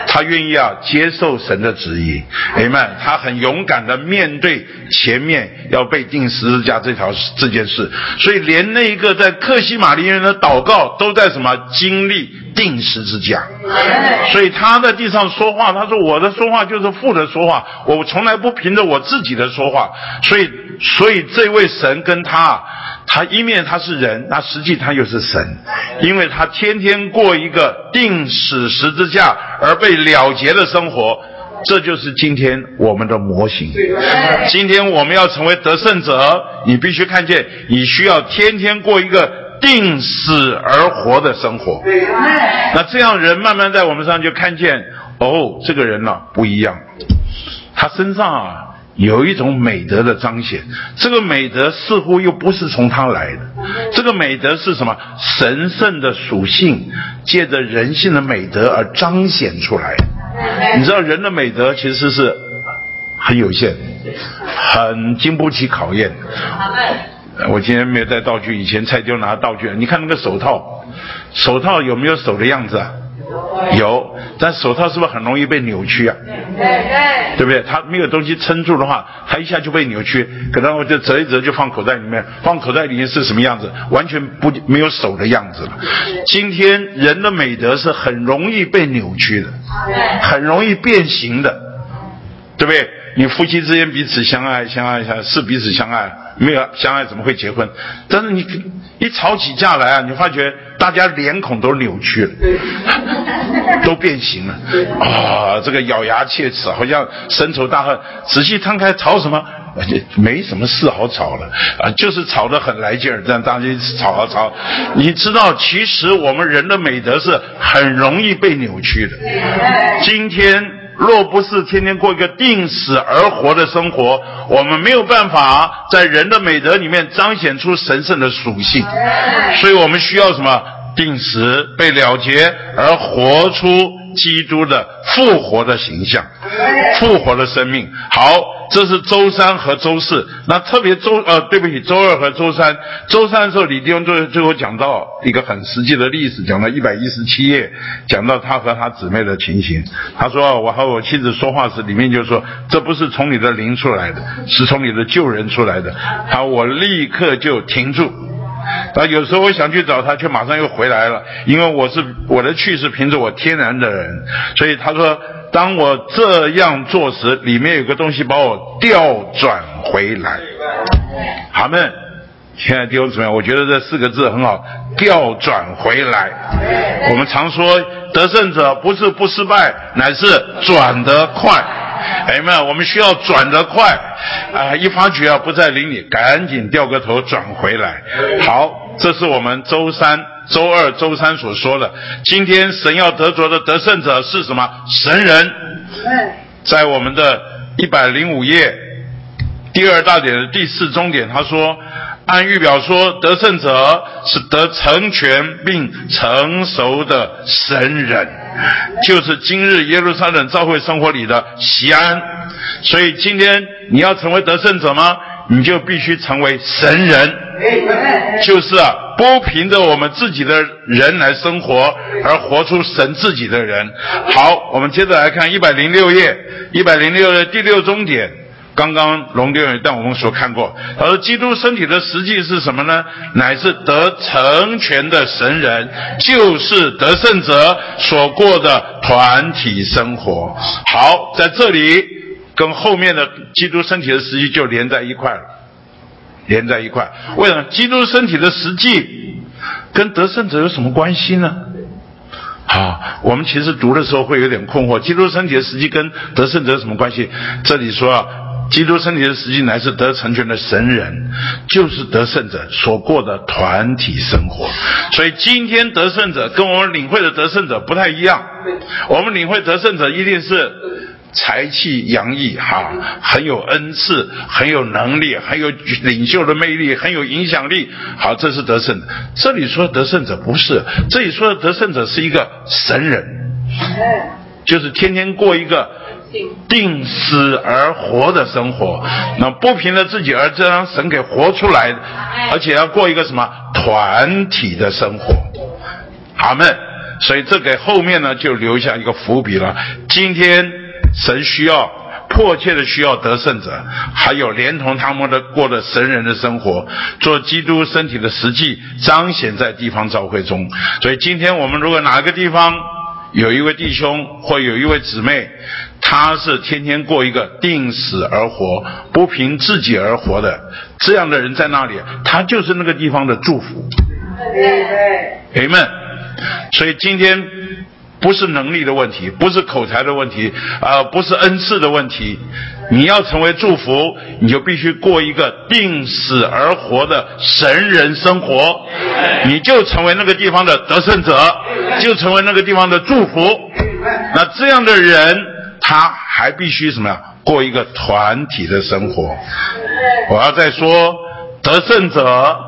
他愿意啊接受神的旨意。哎们，他很勇敢的面对前面要被钉十字架这条这件事。所以连那一个在克西玛丽人的祷告都在什么经历钉十字架。所以他在地上说话，他说我的说话就是父的说话，我从来不凭着我自己的说话。所以，所以这位神跟他。他一面他是人，那实际他又是神，因为他天天过一个定死十字架而被了结的生活，这就是今天我们的模型。今天我们要成为得胜者，你必须看见，你需要天天过一个定死而活的生活。那这样人慢慢在我们上就看见，哦，这个人呢不一样，他身上啊。有一种美德的彰显，这个美德似乎又不是从他来的。这个美德是什么？神圣的属性，借着人性的美德而彰显出来。你知道，人的美德其实是很有限，很经不起考验。我今天没有带道具，以前蔡就拿道具。你看那个手套，手套有没有手的样子啊？有，但手套是不是很容易被扭曲啊？对对，对不对？它没有东西撑住的话，它一下就被扭曲。可能我就折一折就放口袋里面，放口袋里面是什么样子？完全不没有手的样子了。今天人的美德是很容易被扭曲的，很容易变形的，对不对？你夫妻之间彼此相爱，相爱下是彼此相爱，没有相爱怎么会结婚？但是你一吵起架来啊，你发觉大家脸孔都扭曲了，都变形了啊！这个咬牙切齿，好像深仇大恨。仔细摊开，吵什么？没什么事好吵了啊，就是吵得很来劲儿，这样大家吵啊吵。你知道，其实我们人的美德是很容易被扭曲的。今天。若不是天天过一个定死而活的生活，我们没有办法在人的美德里面彰显出神圣的属性。所以我们需要什么？定时被了结，而活出基督的复活的形象，复活的生命。好。这是周三和周四，那特别周呃，对不起，周二和周三。周三的时候，李弟兄最最后讲到一个很实际的历史，讲到一百一十七页，讲到他和他姊妹的情形。他说：“我和我妻子说话时，里面就说这不是从你的灵出来的，是从你的旧人出来的。”他我立刻就停住。啊，有时候我想去找他，却马上又回来了，因为我是我的去是凭着我天然的人，所以他说。当我这样做时，里面有个东西把我调转回来。好们，亲爱的弟兄姊妹，我觉得这四个字很好，调转回来。我们常说得胜者不是不失败，乃是转得快。哎们，我们需要转得快啊！一发觉啊不再理你，赶紧掉个头转回来。好，这是我们周三。周二、周三所说的，今天神要得着的得胜者是什么？神人，在我们的一百零五页第二大点的第四中点，他说，按预表说，得胜者是得成全并成熟的神人，就是今日耶路撒冷教会生活里的西安。所以今天你要成为得胜者吗？你就必须成为神人，就是啊，不凭着我们自己的人来生活，而活出神自己的人。好，我们接着来看一百零六页，一百零六页第六终点。刚刚龙弟兄带我们所看过，他说基督身体的实际是什么呢？乃是得成全的神人，就是得胜者所过的团体生活。好，在这里。跟后面的基督身体的实际就连在一块了，连在一块。为什么？基督身体的实际跟得胜者有什么关系呢？好，我们其实读的时候会有点困惑，基督身体的实际跟得胜者有什么关系？这里说。基督身体的实际乃是得成全的神人，就是得胜者所过的团体生活。所以今天得胜者跟我们领会的得胜者不太一样。我们领会得胜者一定是才气洋溢，哈，很有恩赐，很有能力，很有领袖的魅力，很有影响力。好，这是得胜。这里说得胜者不是，这里说的得胜者是一个神人，就是天天过一个。定死而活的生活，那不凭着自己，而这让神给活出来，而且要过一个什么团体的生活，阿门。所以这给后面呢就留下一个伏笔了。今天神需要迫切的需要得胜者，还有连同他们的过的神人的生活，做基督身体的实际彰显在地方教会中。所以今天我们如果哪个地方，有一位弟兄或有一位姊妹，他是天天过一个定死而活、不凭自己而活的这样的人，在那里，他就是那个地方的祝福。Amen。所以今天不是能力的问题，不是口才的问题，啊，不是恩赐的问题。你要成为祝福，你就必须过一个定死而活的神人生活，你就成为那个地方的得胜者，就成为那个地方的祝福。那这样的人，他还必须什么呀？过一个团体的生活。我要再说，得胜者。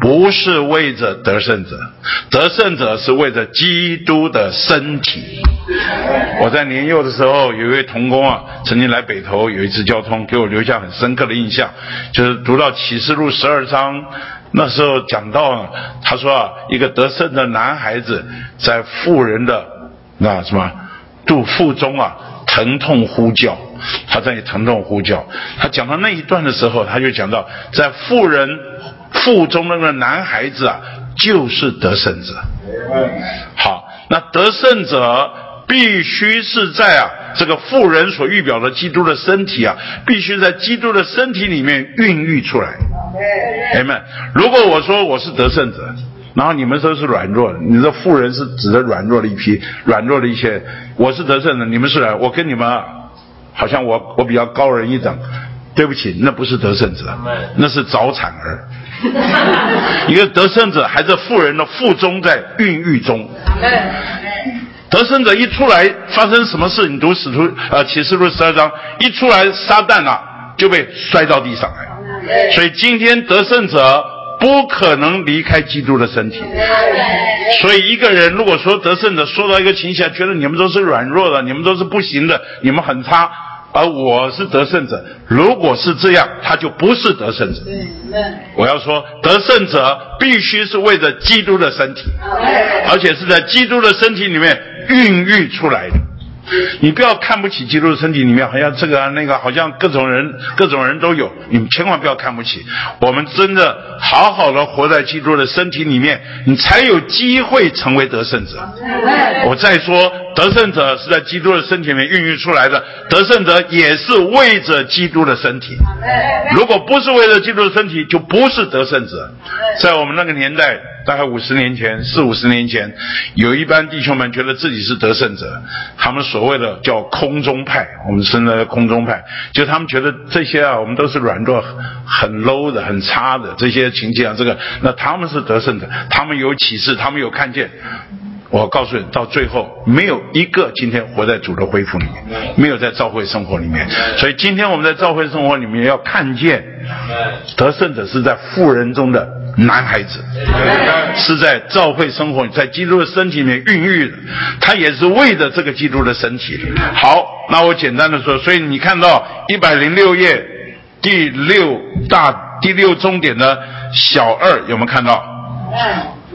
不是为着得胜者，得胜者是为着基督的身体。我在年幼的时候，有一位童工啊，曾经来北投，有一次交通，给我留下很深刻的印象，就是读到启示录十二章，那时候讲到，他说啊，一个得胜的男孩子在妇人的那什么肚腹中啊，疼痛呼叫，他在疼痛呼叫。他讲到那一段的时候，他就讲到在妇人。腹中那个男孩子啊，就是得胜者。好，那得胜者必须是在啊这个妇人所预表的基督的身体啊，必须在基督的身体里面孕育出来。朋友们，如果我说我是得胜者，然后你们说是软弱，你说富人是指的软弱的一批，软弱的一些，我是得胜的，你们是软，我跟你们好像我我比较高人一等。对不起，那不是得胜者，那是早产儿。一个得胜者还在富人的腹中在孕育中。得胜者一出来发生什么事？你读使徒呃启示录十二章，一出来撒旦啊就被摔到地上来。所以今天得胜者不可能离开基督的身体。所以一个人如果说得胜者说到一个情形，觉得你们都是软弱的，你们都是不行的，你们很差。而我是得胜者，如果是这样，他就不是得胜者。我要说，得胜者必须是为着基督的身体，而且是在基督的身体里面孕育出来的。你不要看不起基督的身体里面，好像这个那个，好像各种人各种人都有，你们千万不要看不起。我们真的好好的活在基督的身体里面，你才有机会成为得胜者。我再说，得胜者是在基督的身体里面孕育出来的，得胜者也是为着基督的身体。如果不是为了基督的身体，就不是得胜者。在我们那个年代。大概五十年前，四五十年前，有一班弟兄们觉得自己是得胜者，他们所谓的叫空中派，我们生的空中派，就他们觉得这些啊，我们都是软弱、很 low 的、很差的这些情境啊，这个，那他们是得胜者，他们有启示，他们有看见。我告诉你，到最后没有一个今天活在主的恢复里面，没有在教会生活里面。所以今天我们在教会生活里面要看见，得胜者是在富人中的男孩子，是在教会生活，在基督的身体里面孕育的，他也是为着这个基督的身体。好，那我简单的说，所以你看到一百零六页第六大第六终点的小二有没有看到？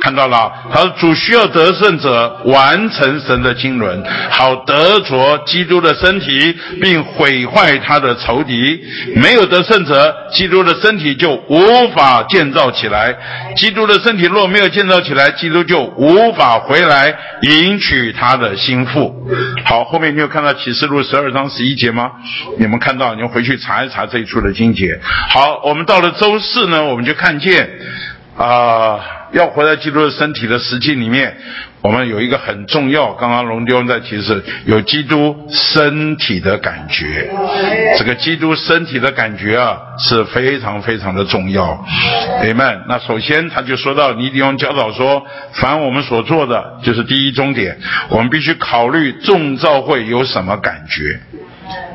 看到了，他说主需要得胜者完成神的经纶，好得着基督的身体，并毁坏他的仇敌。没有得胜者，基督的身体就无法建造起来。基督的身体若没有建造起来，基督就无法回来迎娶他的心腹。好，后面你有看到启示录十二章十一节吗？你们看到，你们回去查一查这一处的经节。好，我们到了周四呢，我们就看见。啊，要活在基督的身体的实际里面，我们有一个很重要。刚刚龙丢在提示，有基督身体的感觉。这个基督身体的感觉啊，是非常非常的重要。Amen。那首先他就说到尼迪翁教导说，凡我们所做的，就是第一终点，我们必须考虑众召会有什么感觉。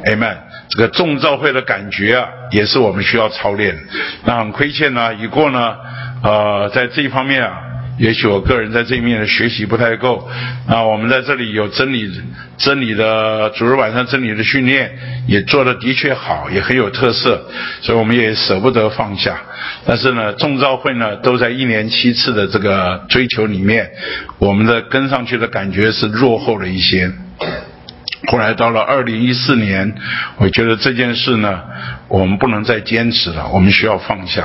Amen。这个众召会的感觉啊，也是我们需要操练。那很亏欠呢，已过呢。呃，在这一方面啊，也许我个人在这一面的学习不太够。啊，我们在这里有真理、真理的主日晚上真理的训练，也做的的确好，也很有特色，所以我们也舍不得放下。但是呢，众召会呢都在一年七次的这个追求里面，我们的跟上去的感觉是落后了一些。后来到了二零一四年，我觉得这件事呢，我们不能再坚持了，我们需要放下。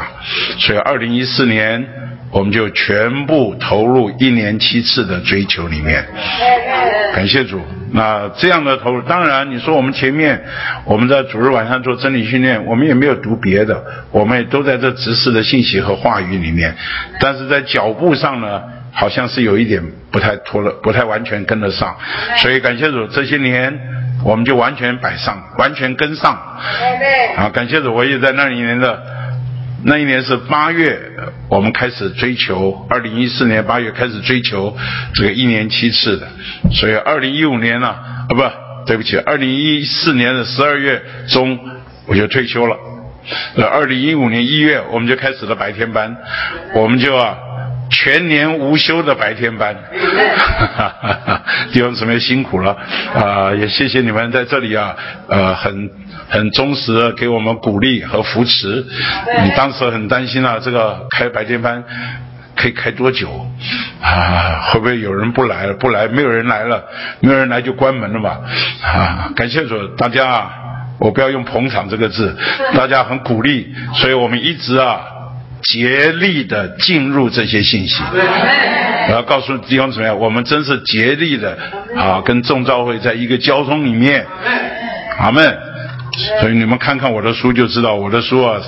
所以二零一四年，我们就全部投入一年七次的追求里面。感谢主。那这样的投入，当然你说我们前面我们在主日晚上做真理训练，我们也没有读别的，我们也都在这直视的信息和话语里面。但是在脚步上呢？好像是有一点不太拖了，不太完全跟得上，所以感谢主，这些年我们就完全摆上，完全跟上。啊，感谢主，我也在那一年的那一年是八月，我们开始追求，二零一四年八月开始追求这个一年七次的，所以二零一五年呢，啊不对不起，二零一四年的十二月中我就退休了，呃，二零一五年一月我们就开始了白天班，我们就啊。全年无休的白天班，弟兄姊妹辛苦了啊！也谢谢你们在这里啊，呃，很很忠实的给我们鼓励和扶持。你当时很担心啊，这个开白天班可以开多久啊？会不会有人不来了？不来，没有人来了，没有人来就关门了嘛？啊！感谢主，大家啊，我不要用捧场这个字，大家很鼓励，所以我们一直啊。竭力的进入这些信息，我要告诉弟兄姊妹，我们真是竭力的啊，跟众召会在一个交通里面，阿门。所以你们看看我的书就知道，我的书啊，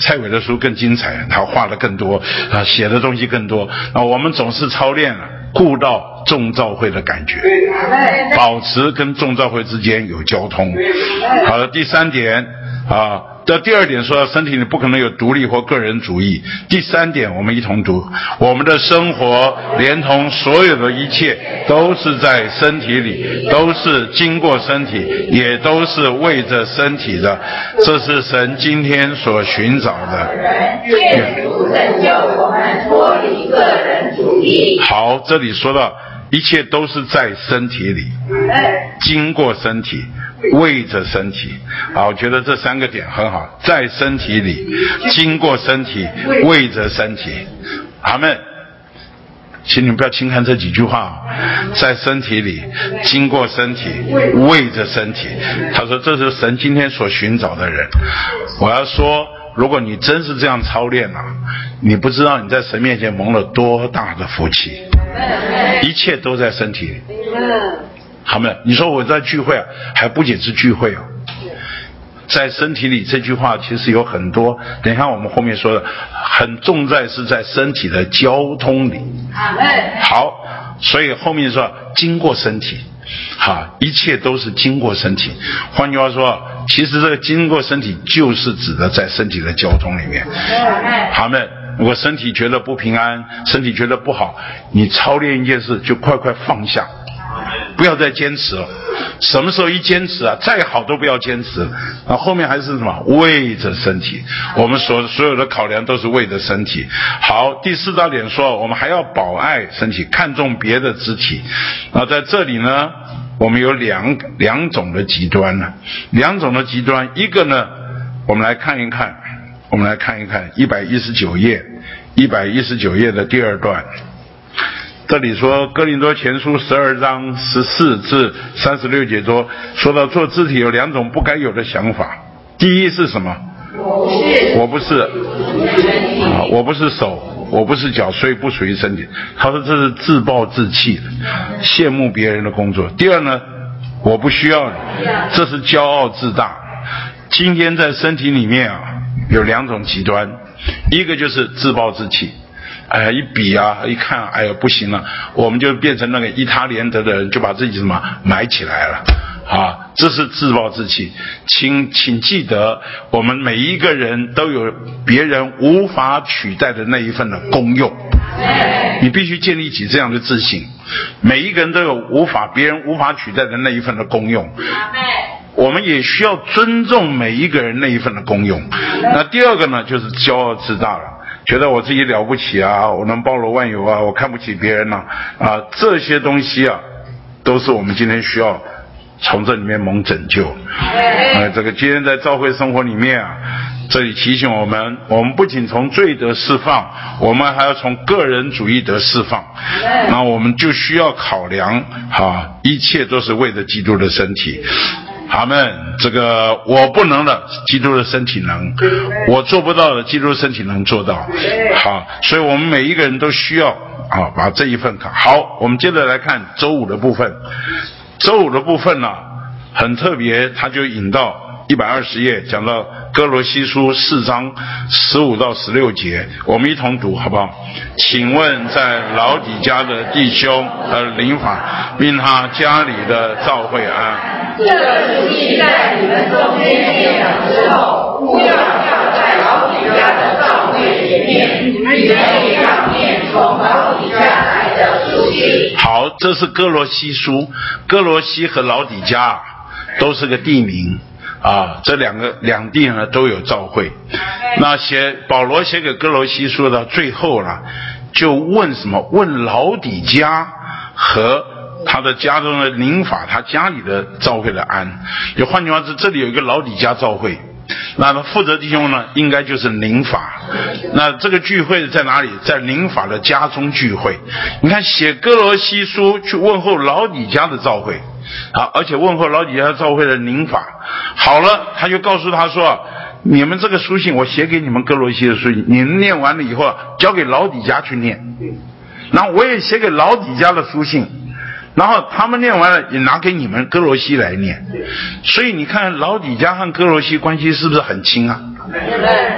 蔡伟的书更精彩，他画的更多啊，写的东西更多啊。我们总是操练了，顾到众召会的感觉，保持跟众召会之间有交通。好的，第三点啊。这第二点说，身体里不可能有独立或个人主义。第三点，我们一同读：我们的生活连同所有的一切，都是在身体里，都是经过身体，也都是为着身体的。这是神今天所寻找的。愿主拯救我们脱离个人主义。好，这里说到一切都是在身体里，经过身体。为着身体，啊，我觉得这三个点很好，在身体里，经过身体，为着身体，阿门。请你们不要轻看这几句话啊，在身体里，经过身体，为着身体。他说这是神今天所寻找的人。我要说，如果你真是这样操练了，你不知道你在神面前蒙了多大的福气，一切都在身体里。好们，你说我在聚会啊，还不仅是聚会哦，在身体里这句话其实有很多。等一下我们后面说的，很重在是在身体的交通里。好，所以后面说经过身体，哈，一切都是经过身体。换句话说，其实这个经过身体就是指的在身体的交通里面。他们，我身体觉得不平安，身体觉得不好，你操练一件事就快快放下。不要再坚持了，什么时候一坚持啊，再好都不要坚持。那后面还是什么？为着身体，我们所所有的考量都是为着身体。好，第四大点说，我们还要保爱身体，看重别的肢体。那在这里呢，我们有两两种的极端呢，两种的极端。一个呢，我们来看一看，我们来看一看一百一十九页，一百一十九页的第二段。这里说哥林多前书十二章十四至三十六节说，说到做肢体有两种不该有的想法。第一是什么？我不是，我不是，啊，我不是手，我不是脚，所以不属于身体。他说这是自暴自弃的，羡慕别人的工作。第二呢，我不需要你，这是骄傲自大。今天在身体里面啊，有两种极端，一个就是自暴自弃。哎呀，一比啊，一看，哎呀，不行了，我们就变成那个伊他连德的人，就把自己什么埋起来了，啊，这是自暴自弃。请请记得，我们每一个人都有别人无法取代的那一份的功用，你必须建立起这样的自信。每一个人都有无法别人无法取代的那一份的功用，我们也需要尊重每一个人那一份的功用。那第二个呢，就是骄傲自大了。觉得我自己了不起啊，我能包罗万有啊，我看不起别人呐啊，这些东西啊，都是我们今天需要从这里面蒙拯救。啊，这个今天在教会生活里面啊，这里提醒我们，我们不仅从罪得释放，我们还要从个人主义得释放。那我们就需要考量哈，一切都是为了基督的身体。他们这个我不能的，基督的身体能；我做不到的，基督的身体能做到。好，所以我们每一个人都需要啊，把这一份卡。好，我们接着来看周五的部分。周五的部分呢，很特别，他就引到一百二十页，讲到哥罗西书四章十五到十六节，我们一同读好不好？请问在老底家的弟兄和灵法，命他家里的教会安。这个书信在你们中间念了之后，不要要在老底家的教会里面，你们也要念从老底家来的书信。好，这是哥罗西书，哥罗西和老底家都是个地名啊，这两个两地呢都有召会。那写保罗写给哥罗西书的最后了，就问什么？问老底家和。他的家中的灵法，他家里的召会的安，就换句话说，这里有一个老底家召会，那么负责弟兄呢，应该就是灵法。那这个聚会在哪里？在灵法的家中聚会。你看写哥罗西书去问候老底家的召会，好，而且问候老底家召会的灵法。好了，他就告诉他说：“你们这个书信我写给你们哥罗西的书信，你们念完了以后交给老底家去念。然后我也写给老底家的书信。”然后他们念完了，也拿给你们哥罗西来念，所以你看老底家和哥罗西关系是不是很亲啊？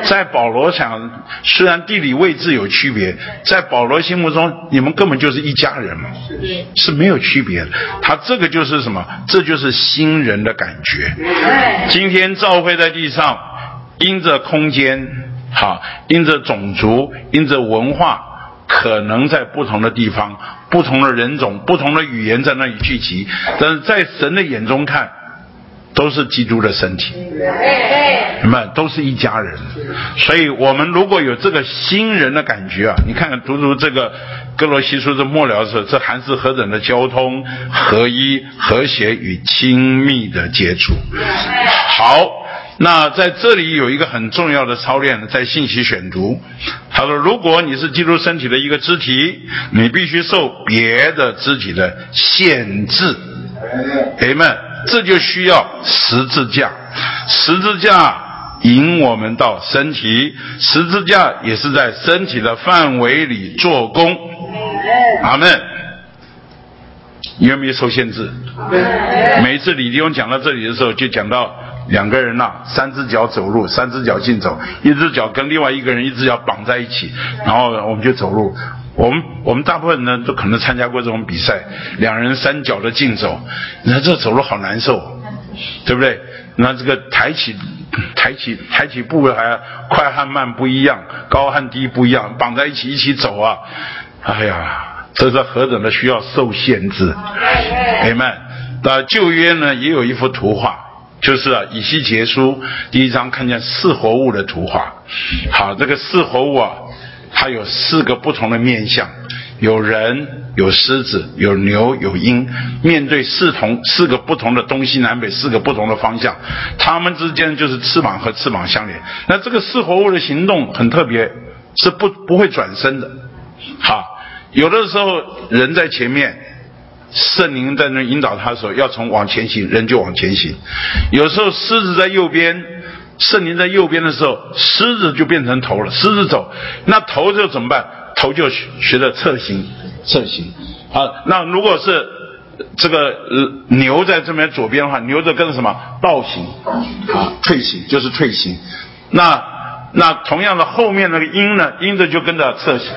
在保罗想，虽然地理位置有区别，在保罗心目中，你们根本就是一家人嘛，是没有区别的。他这个就是什么？这就是新人的感觉。今天教会在地上，因着空间，好，因着种族，因着文化。可能在不同的地方、不同的人种、不同的语言在那里聚集，但是在神的眼中看，都是基督的身体，你们都是一家人。所以，我们如果有这个新人的感觉啊，你看看读读这个哥罗西书的末了的时候，这还是何等的交通、合一、和谐与亲密的接触。好。那在这里有一个很重要的操练，在信息选读。他说：“如果你是基督身体的一个肢体，你必须受别的肢体的限制。朋友们，这就需要十字架。十字架引我们到身体，十字架也是在身体的范围里做工。阿门。有没有受限制？每一次李弟兄讲到这里的时候，就讲到。”两个人呐，三只脚走路，三只脚竞走，一只脚跟另外一个人一只脚绑在一起，然后我们就走路。我们我们大部分人都可能参加过这种比赛，两人三脚的竞走，你看这走路好难受，对不对？那这个抬起抬起抬起步还快和慢不一样，高和低不一样，绑在一起一起走啊！哎呀，这是何等的需要受限制。哎们，那旧约呢也有一幅图画。就是啊，以西结书第一章看见四活物的图画。好，这个四活物啊，它有四个不同的面相，有人，有狮子，有牛，有鹰。面对四同四个不同的东西南北四个不同的方向，它们之间就是翅膀和翅膀相连。那这个四活物的行动很特别，是不不会转身的。好，有的时候人在前面，圣灵在那引导他的时候，要从往前行，人就往前行。有时候狮子在右边，圣灵在右边的时候，狮子就变成头了。狮子走，那头就怎么办？头就学着侧行，侧行。好，那如果是这个牛在这边左边的话，牛就跟着什么倒行，啊，退行就是退行。那那同样的后面那个鹰呢，鹰的就跟着侧行。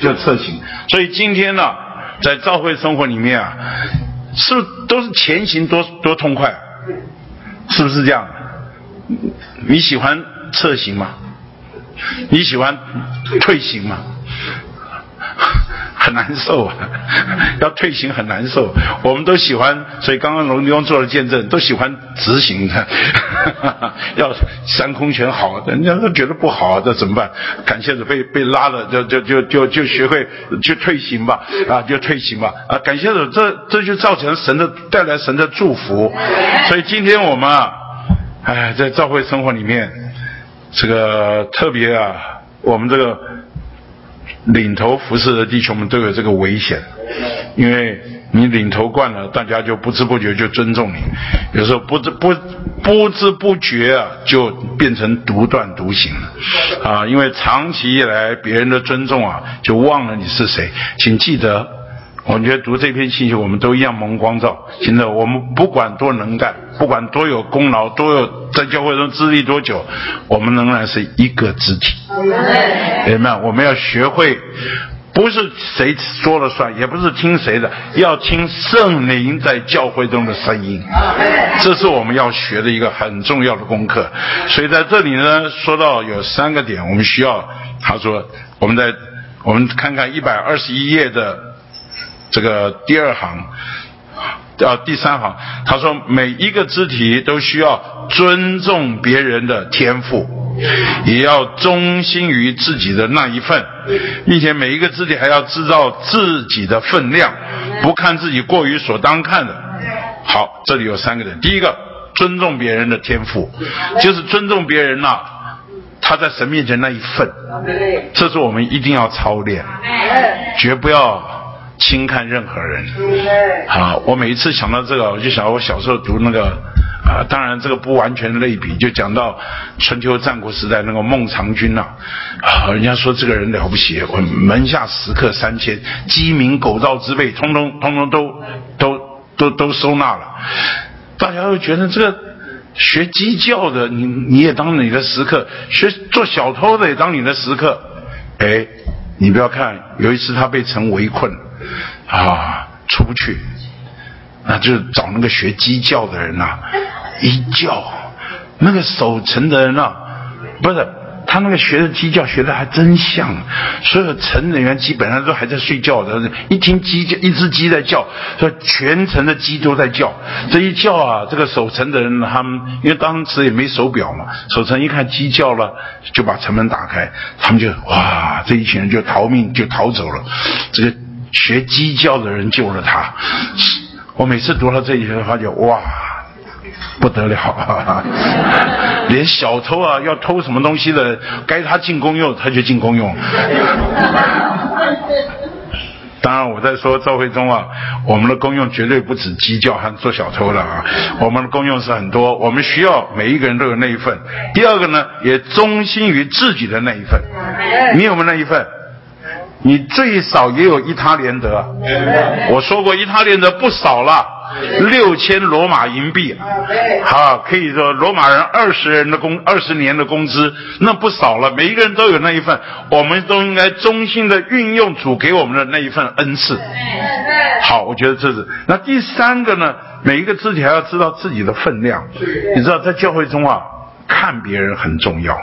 就侧行，所以今天呢，在教会生活里面啊，是不都是前行多多痛快？是不是这样？你喜欢侧行吗？你喜欢退行吗？很难受啊，要退行很难受。我们都喜欢，所以刚刚龙弟做了见证，都喜欢直行的。要三空全好，人家都觉得不好，这怎么办？感谢主被被拉了，就就就就就学会去退行吧，啊，就退行吧，啊，感谢主，这这就造成神的带来神的祝福。所以今天我们啊，哎，在教会生活里面，这个特别啊，我们这个。领头服侍的弟兄们都有这个危险，因为你领头惯了，大家就不知不觉就尊重你，有时候不知不不知不觉啊，就变成独断独行了啊！因为长期以来别人的尊重啊，就忘了你是谁，请记得。我觉得读这篇信息，我们都一样蒙光照。现在我们不管多能干，不管多有功劳，多有在教会中资历多久，我们仍然是一个肢体。明白？我们要学会，不是谁说了算，也不是听谁的，要听圣灵在教会中的声音。这是我们要学的一个很重要的功课。所以在这里呢，说到有三个点，我们需要。他说，我们在我们看看一百二十一页的。这个第二行，啊，第三行，他说每一个肢体都需要尊重别人的天赋，也要忠心于自己的那一份，并且每一个肢体还要知道自己的分量，不看自己过于所当看的。好，这里有三个人，第一个尊重别人的天赋，就是尊重别人呐，他在神面前那一份，这是我们一定要操练，绝不要。轻看任何人，好，我每一次想到这个，我就想到我小时候读那个，啊，当然这个不完全类比，就讲到春秋战国时代那个孟尝君呐，啊，人家说这个人了不起，我门下食客三千，鸡鸣狗盗之辈，通通通通都都都都收纳了，大家都觉得这个学鸡叫的，你你也当你的食客，学做小偷的也当你的食客，哎，你不要看，有一次他被城围困。啊，出不去，那就找那个学鸡叫的人呐，一叫，那个守城的人呐，不是他那个学的鸡叫学的还真像，所有城人员基本上都还在睡觉的，一听鸡叫，一只鸡在叫，说全城的鸡都在叫，这一叫啊，这个守城的人他们因为当时也没手表嘛，守城一看鸡叫了，就把城门打开，他们就哇，这一群人就逃命就逃走了，这个。学鸡叫的人救了他，我每次读到这一句话就哇，不得了，连小偷啊要偷什么东西的，该他进公用他就进公用。当然我在说赵慧忠啊，我们的功用绝对不止鸡叫和做小偷了啊，我们的功用是很多，我们需要每一个人都有那一份。第二个呢，也忠心于自己的那一份，你有没有那一份？你最少也有一他连德，我说过一他连德不少了，六千罗马银币，啊，可以说罗马人二十人的工二十年的工资，那不少了。每一个人都有那一份，我们都应该衷心的运用主给我们的那一份恩赐。好，我觉得这是。那第三个呢，每一个肢体还要知道自己的分量。你知道，在教会中啊，看别人很重要。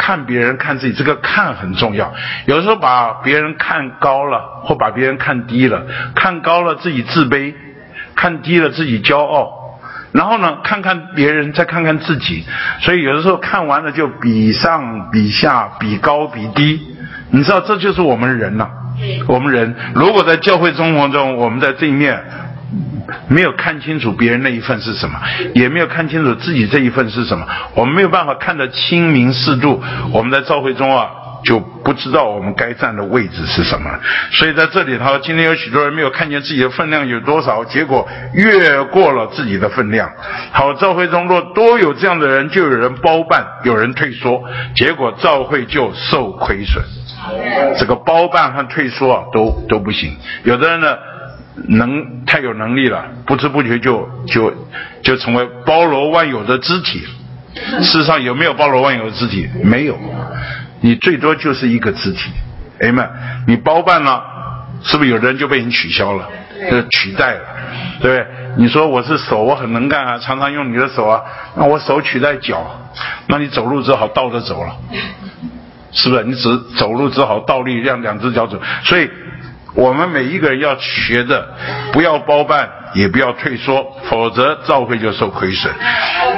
看别人看自己，这个看很重要。有时候把别人看高了，或把别人看低了，看高了自己自卑，看低了自己骄傲，然后呢，看看别人，再看看自己。所以有的时候看完了就比上比下，比高比低。你知道，这就是我们人呐。我们人如果在教会生活中，我们在这一面。没有看清楚别人那一份是什么，也没有看清楚自己这一份是什么。我们没有办法看得清明适度。我们在召会中啊，就不知道我们该站的位置是什么。所以在这里他说，今天有许多人没有看见自己的分量有多少，结果越过了自己的分量。好，召会中若多有这样的人，就有人包办，有人退缩，结果召会就受亏损。这个包办和退缩啊，都都不行。有的人呢，能太有能力了，不知不觉就就就成为包罗万有的肢体。事实上有没有包罗万有的肢体？没有，你最多就是一个肢体。哎们，你包办了，是不是有的人就被你取消了，就取代了，对不对？你说我是手，我很能干啊，常常用你的手啊，那我手取代脚，那你走路只好倒着走了，是不是？你只走路只好倒立，让两只脚走。所以，我们每一个人要学的，不要包办，也不要退缩，否则照会就受亏损。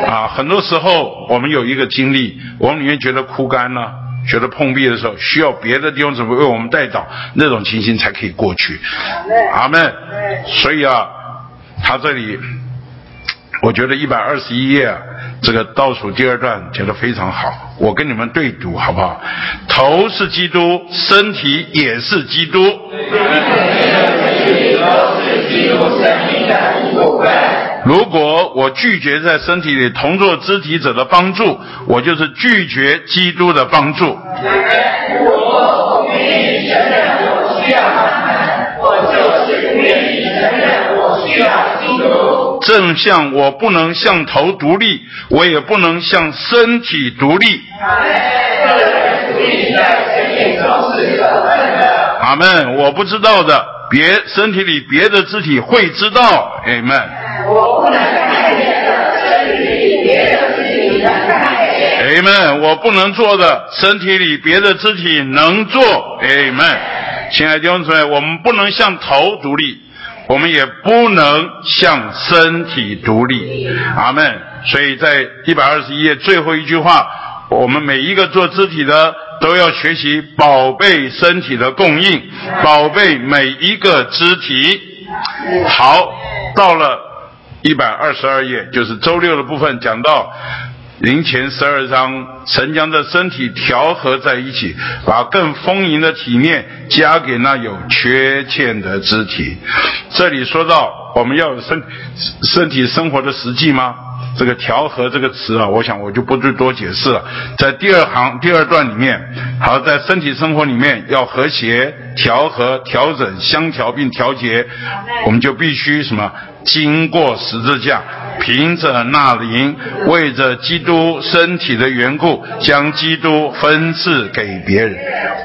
啊，很多时候我们有一个经历，我们里面觉得枯干了。觉得碰壁的时候，需要别的地方怎么为我们带导，那种情形才可以过去。阿门。所以啊，他这里，我觉得一百二十一页啊，这个倒数第二段讲得非常好。我跟你们对读好不好？头是基督，身体也是基督。如果我拒绝在身体里同做肢体者的帮助，我就是拒绝基督的帮助。如果我愿意承认我需要他们，我就是愿意承认我需要。正像我不能向头独立，我也不能向身体独立。阿门。我不知道的，别身体里别的肢体会知道。阿门。我不能看见的身体里别的肢体能看见。Amen。我不能做的身体里别的肢体能做。Amen。亲爱的弟兄姊妹，我们不能向头独立，我们也不能向身体独立。阿门。所以在一百二十一页最后一句话，我们每一个做肢体的都要学习宝贝身体的供应，宝贝每一个肢体。好，到了。一百二十二页就是周六的部分，讲到灵前十二章，神将的身体调和在一起，把更丰盈的体面加给那有缺陷的肢体。这里说到我们要有身身体生活的实际吗？这个调和这个词啊，我想我就不去多解释了。在第二行第二段里面，好，在身体生活里面要和谐、调和、调整、相调并调节，我们就必须什么？经过十字架，凭着那灵，为着基督身体的缘故，将基督分赐给别人。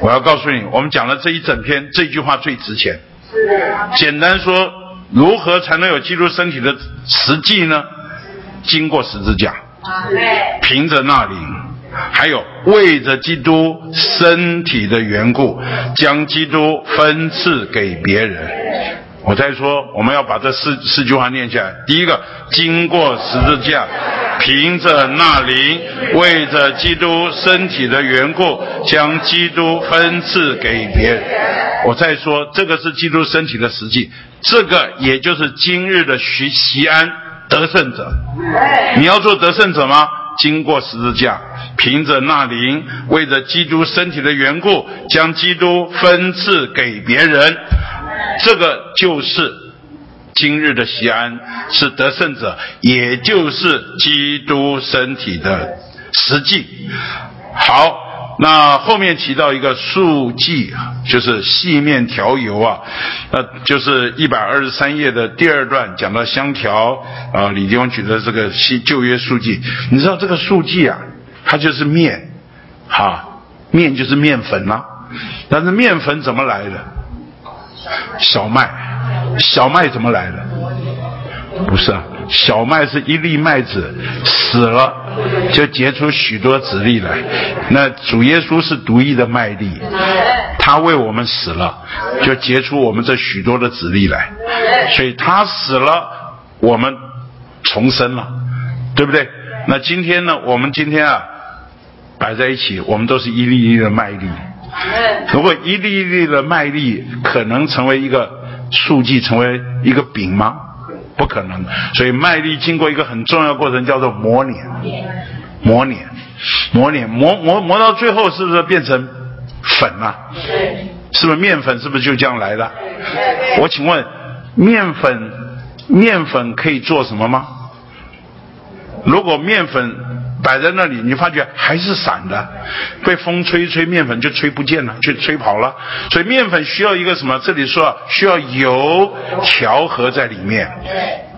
我要告诉你，我们讲了这一整篇，这句话最值钱。简单说，如何才能有基督身体的实际呢？经过十字架，凭着那里，还有为着基督身体的缘故，将基督分赐给别人。我再说，我们要把这四四句话念下来。第一个，经过十字架，凭着那灵，为着基督身体的缘故，将基督分赐给别人。我再说，这个是基督身体的实际，这个也就是今日的徐习安得胜者。你要做得胜者吗？经过十字架，凭着那灵，为着基督身体的缘故，将基督分赐给别人。这个就是今日的西安是得胜者，也就是基督身体的实际。好，那后面提到一个数记，就是细面条油啊，那就是一百二十三页的第二段讲到香调啊。李弟兄举的这个新旧约数记，你知道这个数记啊，它就是面，哈，面就是面粉呐。但是面粉怎么来的？小麦，小麦怎么来的？不是啊，小麦是一粒麦子死了，就结出许多籽粒来。那主耶稣是独一的麦粒，他为我们死了，就结出我们这许多的籽粒来。所以他死了，我们重生了，对不对？那今天呢？我们今天啊，摆在一起，我们都是一粒一粒的麦粒。如果一粒一粒的麦粒可能成为一个数据，成为一个饼吗？不可能。所以麦粒经过一个很重要过程，叫做磨碾，磨碾，磨碾，磨磨磨到最后，是不是变成粉了啊，是不是面粉是不是就这样来的？我请问，面粉面粉可以做什么吗？如果面粉摆在那里，你发觉还是散的，被风吹吹，面粉就吹不见了，就吹跑了。所以面粉需要一个什么？这里说需要油调和在里面。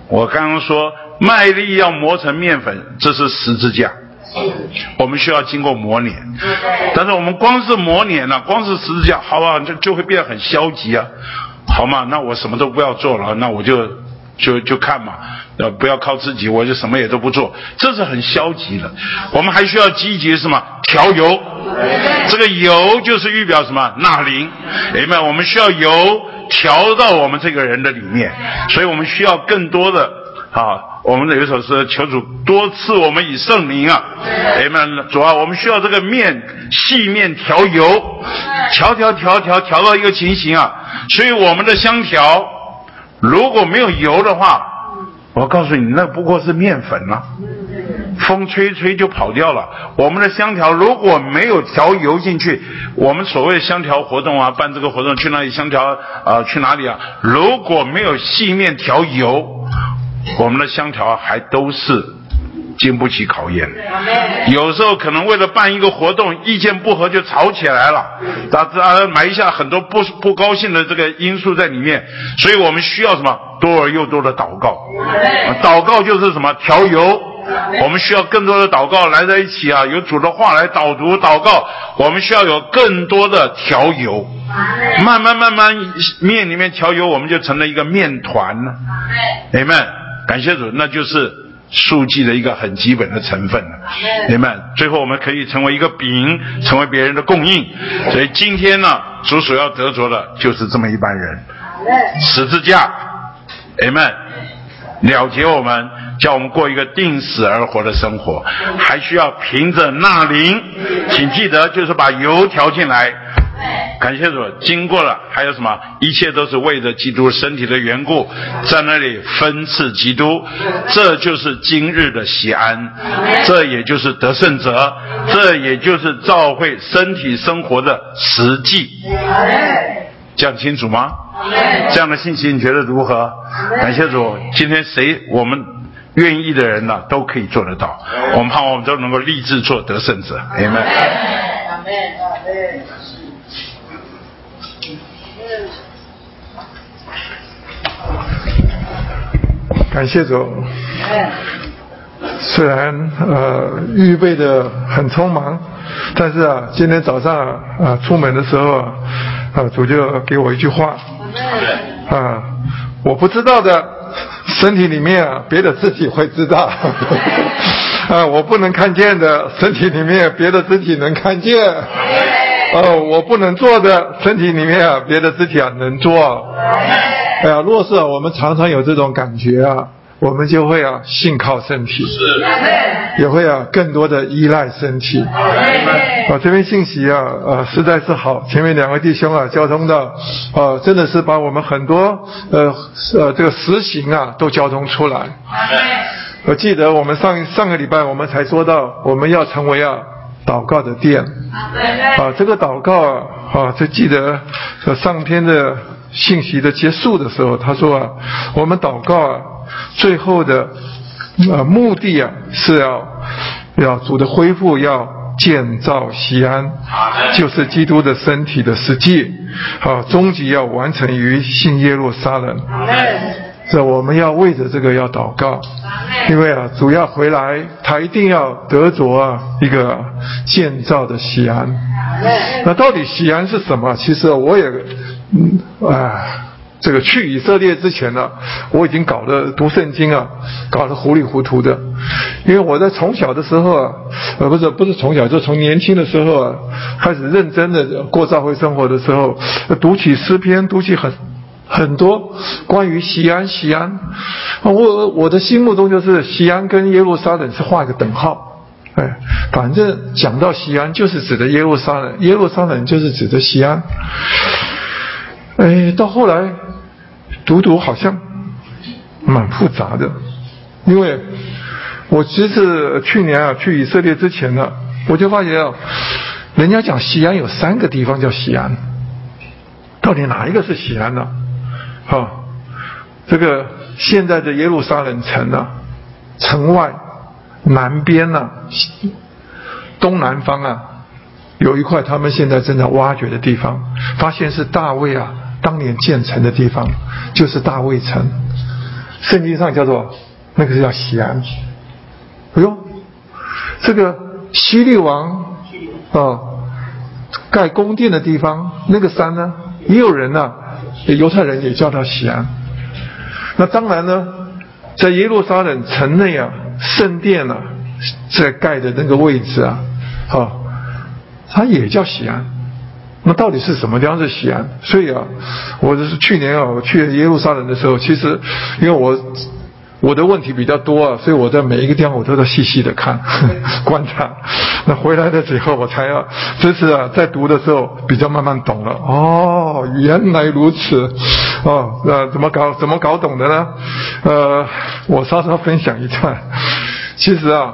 我刚刚说麦粒要磨成面粉，这是十字架。我们需要经过磨碾，但是我们光是磨碾呢，光是十字架，好不好，就就会变得很消极啊，好嘛，那我什么都不要做了，那我就就就看嘛，呃，不要靠自己，我就什么也都不做，这是很消极的。我们还需要积极什么？调油，这个油就是预表什么？纳灵，明白？我们需要油调到我们这个人的里面，所以我们需要更多的啊。我们的有一首诗，求主多赐我们以圣灵啊！哎们，主要我们需要这个面细面调油，调调调调调到一个情形啊！所以我们的香条如果没有油的话，我告诉你，那不过是面粉了，风吹吹就跑掉了。我们的香条如果没有调油进去，我们所谓香条活动啊，办这个活动去哪里香条啊？去哪里啊？如果没有细面调油。我们的香条还都是经不起考验，有时候可能为了办一个活动，意见不合就吵起来了，大家埋下很多不不高兴的这个因素在里面，所以我们需要什么？多而又多的祷告，祷告就是什么？调油，我们需要更多的祷告来在一起啊，有主的话来导读祷告，我们需要有更多的调油，慢慢慢慢面里面调油，我们就成了一个面团。了，你们。感谢主，那就是数据的一个很基本的成分了。你们最后我们可以成为一个饼，成为别人的供应。所以今天呢，主所要得着的就是这么一班人。十字架，你们了结我们，叫我们过一个定死而活的生活，还需要凭着纳灵，请记得就是把油调进来。感谢主，经过了，还有什么？一切都是为着基督身体的缘故，在那里分赐基督，这就是今日的喜安，这也就是得胜者，这也就是教会身体生活的实际。讲清楚吗？这样的信息你觉得如何？感谢主，今天谁我们愿意的人呢，都可以做得到。我们盼望我们都能够立志做得胜者。明白？感谢主。虽然呃预备的很匆忙，但是啊，今天早上啊出门的时候啊，主就给我一句话啊，我不知道的 身体里面啊，别的肢体会知道 啊，我不能看见的身体里面，别的肢体能看见。哦，我不能做的身体里面啊，别的肢体啊能做。哎呀，若是我们常常有这种感觉啊，我们就会啊信靠身体，是也会啊更多的依赖身体。啊，这边信息啊，呃，实在是好。前面两位弟兄啊，交通的，呃，真的是把我们很多呃呃这个实行啊都交通出来。我记得我们上上个礼拜我们才说到，我们要成为啊。祷告的殿，啊，这个祷告啊，啊，就记得上天的信息的结束的时候，他说啊，我们祷告啊，最后的啊目的啊，是要要主的恢复，要建造西安，就是基督的身体的实际，啊，终极要完成于新耶路撒冷。这我们要为着这个要祷告，因为啊，主要回来，他一定要得着啊一个建造的西安。那到底西安是什么？其实我也，嗯啊，这个去以色列之前呢，我已经搞得读圣经啊，搞得糊里糊涂的。因为我在从小的时候啊，呃，不是不是从小，就从年轻的时候啊，开始认真的过教会生活的时候，读起诗篇，读起很。很多关于西安，西安，我我的心目中就是西安跟耶路撒冷是画一个等号，哎，反正讲到西安就是指的耶路撒冷，耶路撒冷就是指的西安，哎，到后来读读好像蛮复杂的，因为我其实去年啊去以色列之前呢，我就发现啊，人家讲西安有三个地方叫西安，到底哪一个是西安呢？好，这个现在的耶路撒冷城啊，城外南边呢，东南方啊，有一块他们现在正在挖掘的地方，发现是大卫啊当年建成的地方，就是大卫城，圣经上叫做那个是叫西安。哎呦，这个西律王啊盖宫殿的地方，那个山呢，也有人呢。犹太人也叫它西安。那当然呢，在耶路撒冷城内啊，圣殿啊，在盖的那个位置啊，啊，它也叫西安。那到底是什么地方是西安？所以啊，我就是去年啊，我去耶路撒冷的时候，其实因为我。我的问题比较多啊，所以我在每一个地方我都在细细的看 观察。那回来的时候，我才要这次啊，在读的时候比较慢慢懂了。哦，原来如此。哦，那怎么搞？怎么搞懂的呢？呃，我稍稍分享一段。其实啊，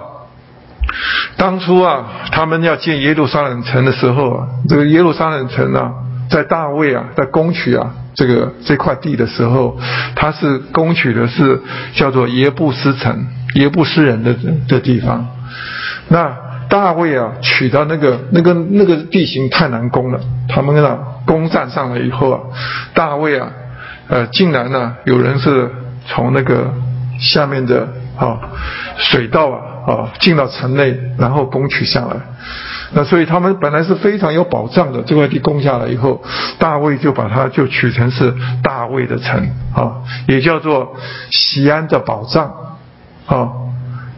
当初啊，他们要建耶路撒冷城的时候啊，这个耶路撒冷城啊，在大卫啊，在攻取啊。这个这块地的时候，他是攻取的是叫做耶布斯城，耶布斯人的的地方。那大卫啊，取到那个那个那个地形太难攻了，他们啊攻占上来以后啊，大卫啊，呃，竟然呢有人是从那个下面的啊水道啊啊进到城内，然后攻取下来。那所以他们本来是非常有保障的，这块地攻下来以后，大卫就把它就取成是大卫的城啊，也叫做西安的宝藏啊。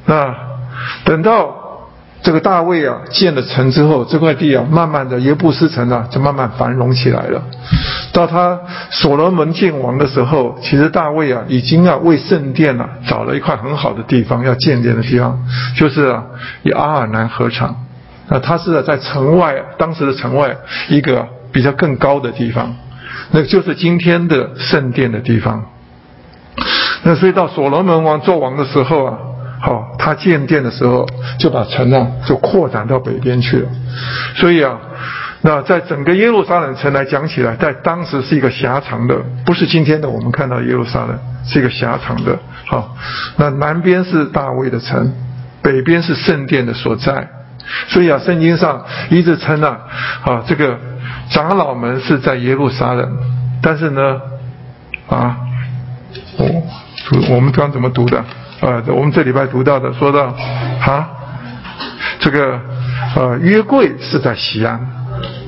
那等到这个大卫啊建了城之后，这块地啊慢慢的耶布斯城啊就慢慢繁荣起来了。到他所罗门建王的时候，其实大卫啊已经啊为圣殿啊找了一块很好的地方要建殿的地方，就是啊以阿尔南河场。啊，他是在城外，当时的城外一个比较更高的地方，那就是今天的圣殿的地方。那所以到所罗门王做王的时候啊，好，他建殿的时候就把城啊就扩展到北边去了。所以啊，那在整个耶路撒冷城来讲起来，在当时是一个狭长的，不是今天的我们看到耶路撒冷是一个狭长的。好，那南边是大卫的城，北边是圣殿的所在。所以啊，圣经上一直称啊，啊，这个长老们是在耶路撒冷，但是呢，啊，我我们刚怎么读的？啊，我们这礼拜读到的，说到啊，这个呃约柜是在西安，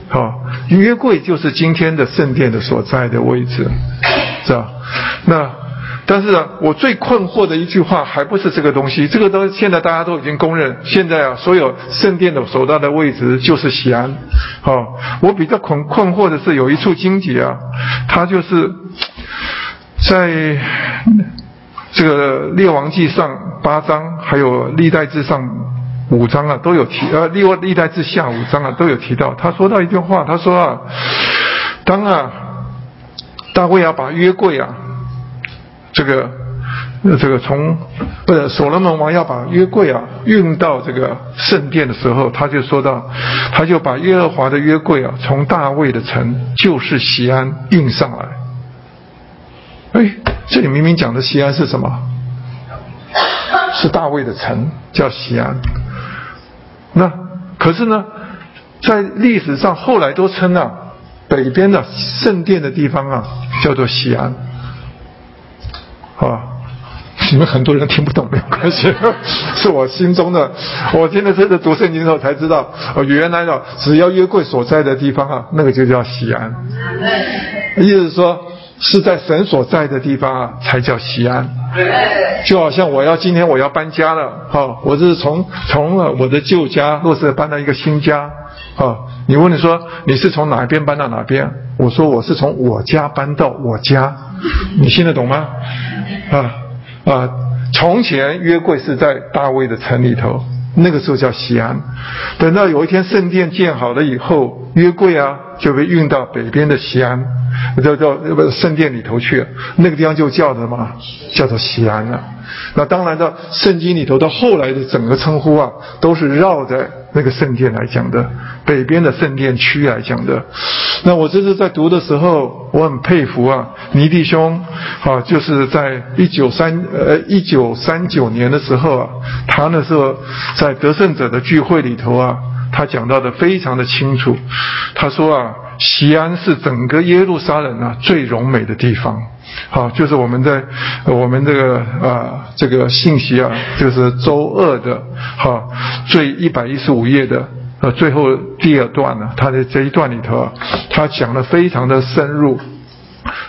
好，约柜就是今天的圣殿的所在的位置，是吧？那。但是啊，我最困惑的一句话还不是这个东西，这个都现在大家都已经公认。现在啊，所有圣殿的所在的位置就是西安。好，我比较困困惑的是有一处经节啊，它就是在这个列王记上八章，还有历代志上五章啊，都有提。呃，历历代志下五章啊，都有提到。他说到一句话，他说啊，当啊大卫要把约柜啊。这个，这个从不是所罗门王要把约柜啊运到这个圣殿的时候，他就说到，他就把耶和华的约柜啊从大卫的城，就是西安运上来。哎，这里明明讲的西安是什么？是大卫的城，叫西安。那可是呢，在历史上后来都称啊，北边的圣殿的地方啊，叫做西安。啊，你们很多人听不懂没有关系，是我心中的。我今天真的读圣经的时候才知道，哦，原来呢只要约柜所在的地方啊，那个就叫西安。意思是说，是在神所在的地方啊，才叫西安。就好像我要今天我要搬家了，哈，我是从从了我的旧家，若是搬到一个新家，啊，你问你说你是从哪边搬到哪边？我说我是从我家搬到我家，你听得懂吗？啊啊！从前约柜是在大卫的城里头，那个时候叫西安。等到有一天圣殿建好了以后，约柜啊就被运到北边的西安，叫叫不圣殿里头去，那个地方就叫什么？叫做西安了。那当然的，圣经里头到后来的整个称呼啊，都是绕在那个圣殿来讲的，北边的圣殿区来讲的。那我这次在读的时候，我很佩服啊，尼弟兄啊，就是在一九三呃一九三九年的时候啊，他那时候在得胜者的聚会里头啊，他讲到的非常的清楚。他说啊，西安是整个耶路撒冷啊最荣美的地方。好，就是我们在我们这个啊这个信息啊，就是周二的哈最一百一十五页的呃最后第二段呢，它的这一段里头啊，他讲的非常的深入。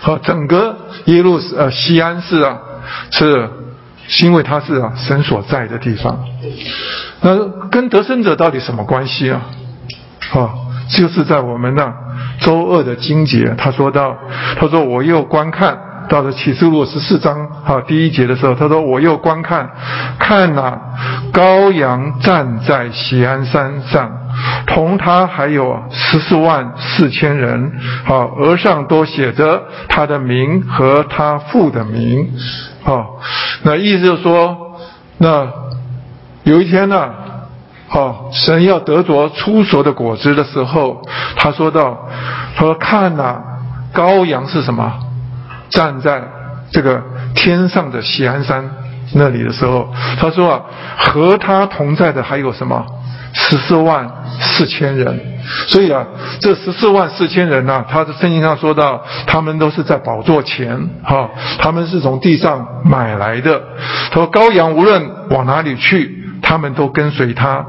好，整个耶路呃西安市啊，是因为它是啊神所在的地方。那跟得胜者到底什么关系啊？啊，就是在我们呢周二的经节，他说到，他说我又观看。到了启示录十四章哈第一节的时候，他说：“我又观看，看呐，羔羊站在喜安山上，同他还有十四万四千人，啊，额上都写着他的名和他父的名，啊，那意思就是说，那有一天呢，啊，神要得着出熟的果子的时候，他说到，他说看呐，羔羊是什么？”站在这个天上的喜安山那里的时候，他说啊，和他同在的还有什么十四万四千人。所以啊，这十四万四千人呢，他的圣经上说到，他们都是在宝座前，哈，他们是从地上买来的。他说，羔羊无论往哪里去，他们都跟随他。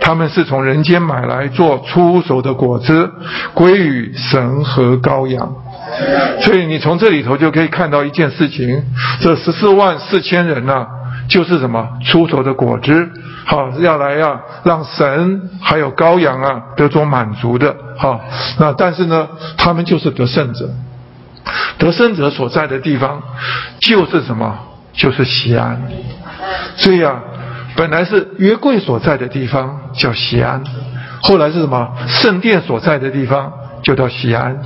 他们是从人间买来做出手的果子，归于神和羔羊。所以你从这里头就可以看到一件事情：这十四万四千人呐，就是什么出头的果子，好要来呀，让神还有羔羊啊得着满足的，好那但是呢，他们就是得胜者，得胜者所在的地方就是什么？就是西安。所以啊，本来是约柜所在的地方叫西安，后来是什么？圣殿所在的地方。就到西安，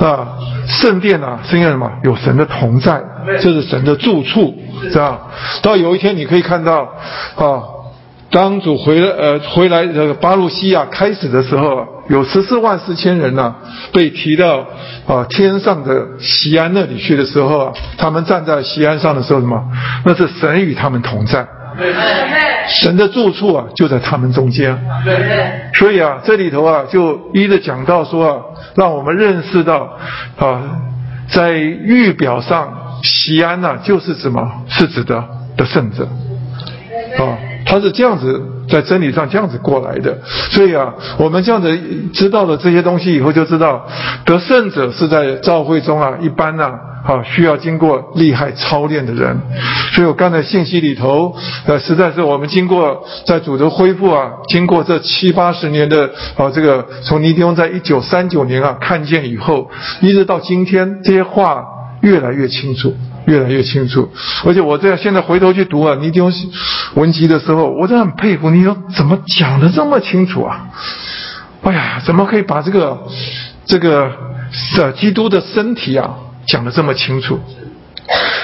啊，圣殿啊，是因为什么？有神的同在，这是神的住处，是吧？到有一天你可以看到，啊，当主回来，呃，回来这个巴路西亚开始的时候，有十四万四千人呐，被提到啊天上的西安那里去的时候啊，他们站在西安上的时候，什么？那是神与他们同在。神的住处啊，就在他们中间。所以啊，这里头啊，就一直讲到说啊，让我们认识到啊，在预表上，西安呐，就是什么？是指的的圣者啊，他是这样子在真理上这样子过来的。所以啊，我们这样子知道了这些东西以后，就知道得胜者是在教会中啊，一般呢。啊，需要经过厉害操练的人，所以我刚才信息里头，呃，实在是我们经过在主的恢复啊，经过这七八十年的啊，这个从尼迪翁在一九三九年啊看见以后，一直到今天，这些话越来越清楚，越来越清楚。而且我这样现在回头去读啊尼迪翁文集的时候，我真的很佩服尼迪翁怎么讲的这么清楚啊！哎呀，怎么可以把这个这个是基督的身体啊？讲的这么清楚，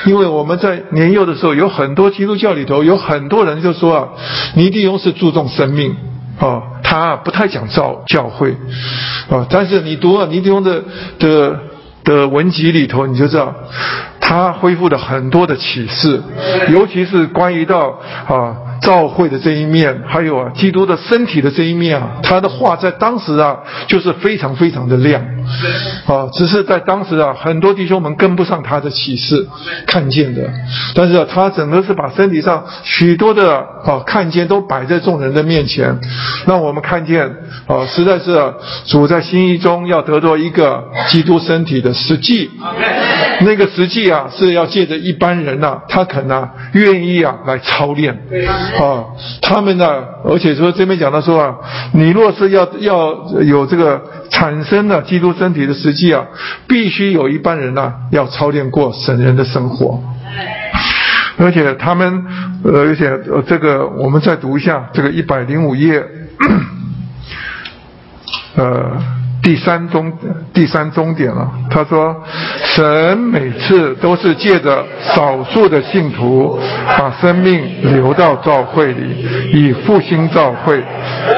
因为我们在年幼的时候，有很多基督教里头有很多人就说啊，尼迪翁是注重生命啊，他不太讲教教会啊，但是你读了尼迪翁的的的文集里头，你就知道他恢复了很多的启示，尤其是关于到啊。教会的这一面，还有啊，基督的身体的这一面啊，他的话在当时啊，就是非常非常的亮，啊，只是在当时啊，很多弟兄们跟不上他的启示，看见的，但是啊，他整个是把身体上许多的啊看见都摆在众人的面前，让我们看见啊，实在是主在心意中要得到一个基督身体的实际，那个实际啊，是要借着一般人呐，他肯啊愿意啊来操练。啊，他们呢，而且说这边讲到说啊，你若是要要有这个产生的基督身体的实际啊，必须有一般人呐要操练过神人的生活，而且他们呃，而且这个我们再读一下这个一百零五页，呃。第三终第三终点了。他说，神每次都是借着少数的信徒，把生命留到教会里，以复兴教会。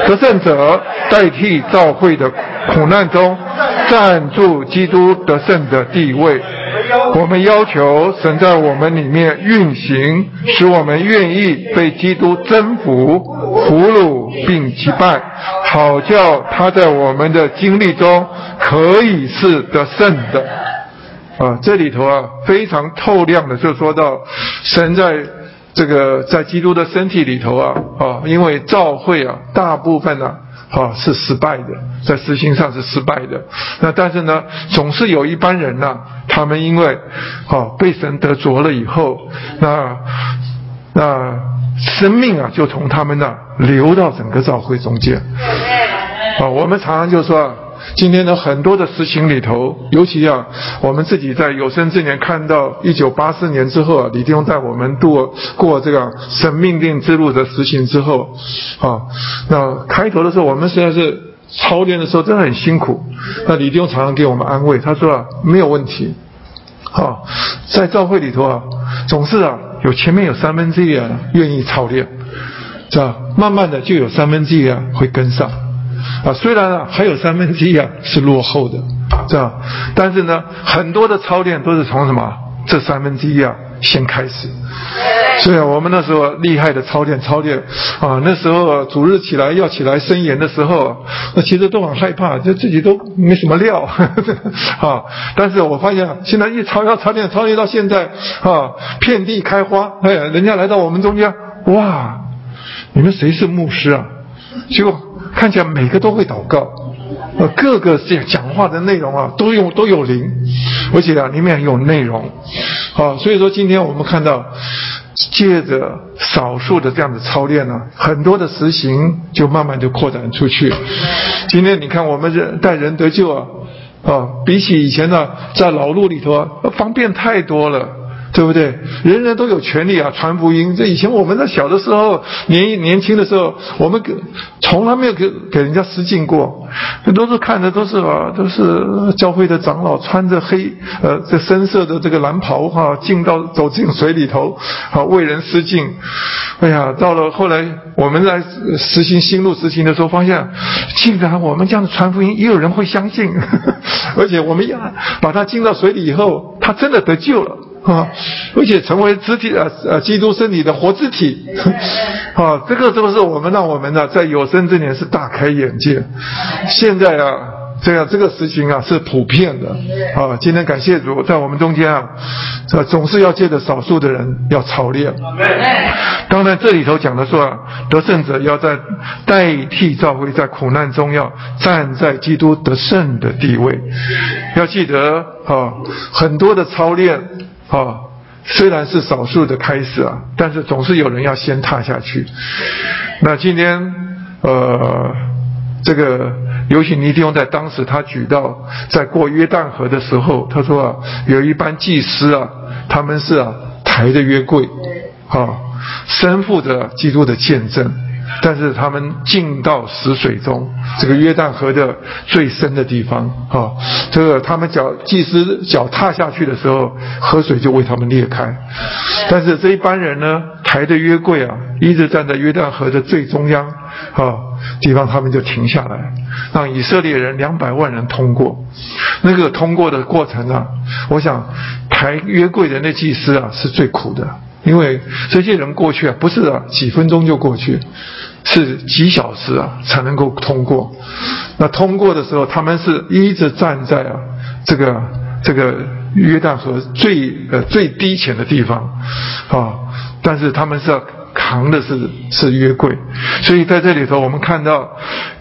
得胜者代替教会的苦难中，站住基督得胜的地位。我们要求神在我们里面运行，使我们愿意被基督征服、俘虏并击败，好叫他在我们的经历中可以是得胜的。啊，这里头啊非常透亮的就说到，神在这个在基督的身体里头啊啊，因为教会啊大部分呢。啊，是失败的，在实行上是失败的。那但是呢，总是有一班人呢，他们因为啊被神得着了以后，那那生命啊就从他们那流到整个教会中间。啊，我们常常就说。今天的很多的实行里头，尤其啊，我们自己在有生之年看到一九八四年之后啊，李弟兄带我们度过这个生命定之路的实行之后，啊，那开头的时候我们实在是操练的时候真的很辛苦。那李弟兄常常给我们安慰，他说啊，没有问题，啊，在教会里头啊，总是啊有前面有三分之一啊愿意操练，是吧？慢慢的就有三分之一啊会跟上。啊，虽然啊还有三分之一啊是落后的，这样，但是呢，很多的操练都是从什么这三分之一啊先开始。所以啊，我们那时候厉害的操练操练啊，那时候主日起来要起来伸言的时候，那其实都很害怕，就自己都没什么料 啊。但是我发现现在一操要操练操练到现在啊，遍地开花，哎，人家来到我们中间，哇，你们谁是牧师啊？结果。看起来每个都会祷告，呃，各个讲讲话的内容啊，都有都有灵，而且啊里面有内容，啊，所以说今天我们看到，借着少数的这样的操练呢，很多的实行就慢慢就扩展出去。今天你看我们人带人得救啊，啊，比起以前呢，在老路里头啊，方便太多了。对不对？人人都有权利啊，传福音。这以前我们在小的时候，年年轻的时候，我们给从来没有给给人家施敬过，都是看的都是啊，都是教会的长老穿着黑呃这深色的这个蓝袍哈，进到走进水里头，好为人施敬。哎呀，到了后来我们在实行新路实行的时候，发现竟然我们这样的传福音，也有人会相信，呵 呵而且我们要把他进到水里以后，他真的得救了。啊，而且成为肢体呃呃基督身体的活肢体，啊，这个都是我们让我们呢在有生之年是大开眼界。现在啊，这样这个事情啊是普遍的啊。今天感谢主，在我们中间啊，这总是要借着少数的人要操练。当然这里头讲的说啊，得胜者要在代替教会，在苦难中要站在基督得胜的地位。要记得啊，很多的操练。啊，虽然是少数的开始啊，但是总是有人要先踏下去。那今天，呃，这个尤其尼迪翁在当时他举到，在过约旦河的时候，他说啊，有一班祭司啊，他们是啊抬着约柜，啊，身负着基督的见证。但是他们进到死水中，这个约旦河的最深的地方，啊，这个他们脚祭司脚踏下去的时候，河水就为他们裂开。但是这一班人呢，抬着约柜啊，一直站在约旦河的最中央，啊，地方他们就停下来，让以色列人两百万人通过。那个通过的过程啊，我想抬约柜的那祭司啊，是最苦的。因为这些人过去啊，不是啊几分钟就过去，是几小时啊才能够通过。那通过的时候，他们是一直站在啊这个这个约旦河最呃最低浅的地方啊，但是他们是要扛的是是约柜，所以在这里头我们看到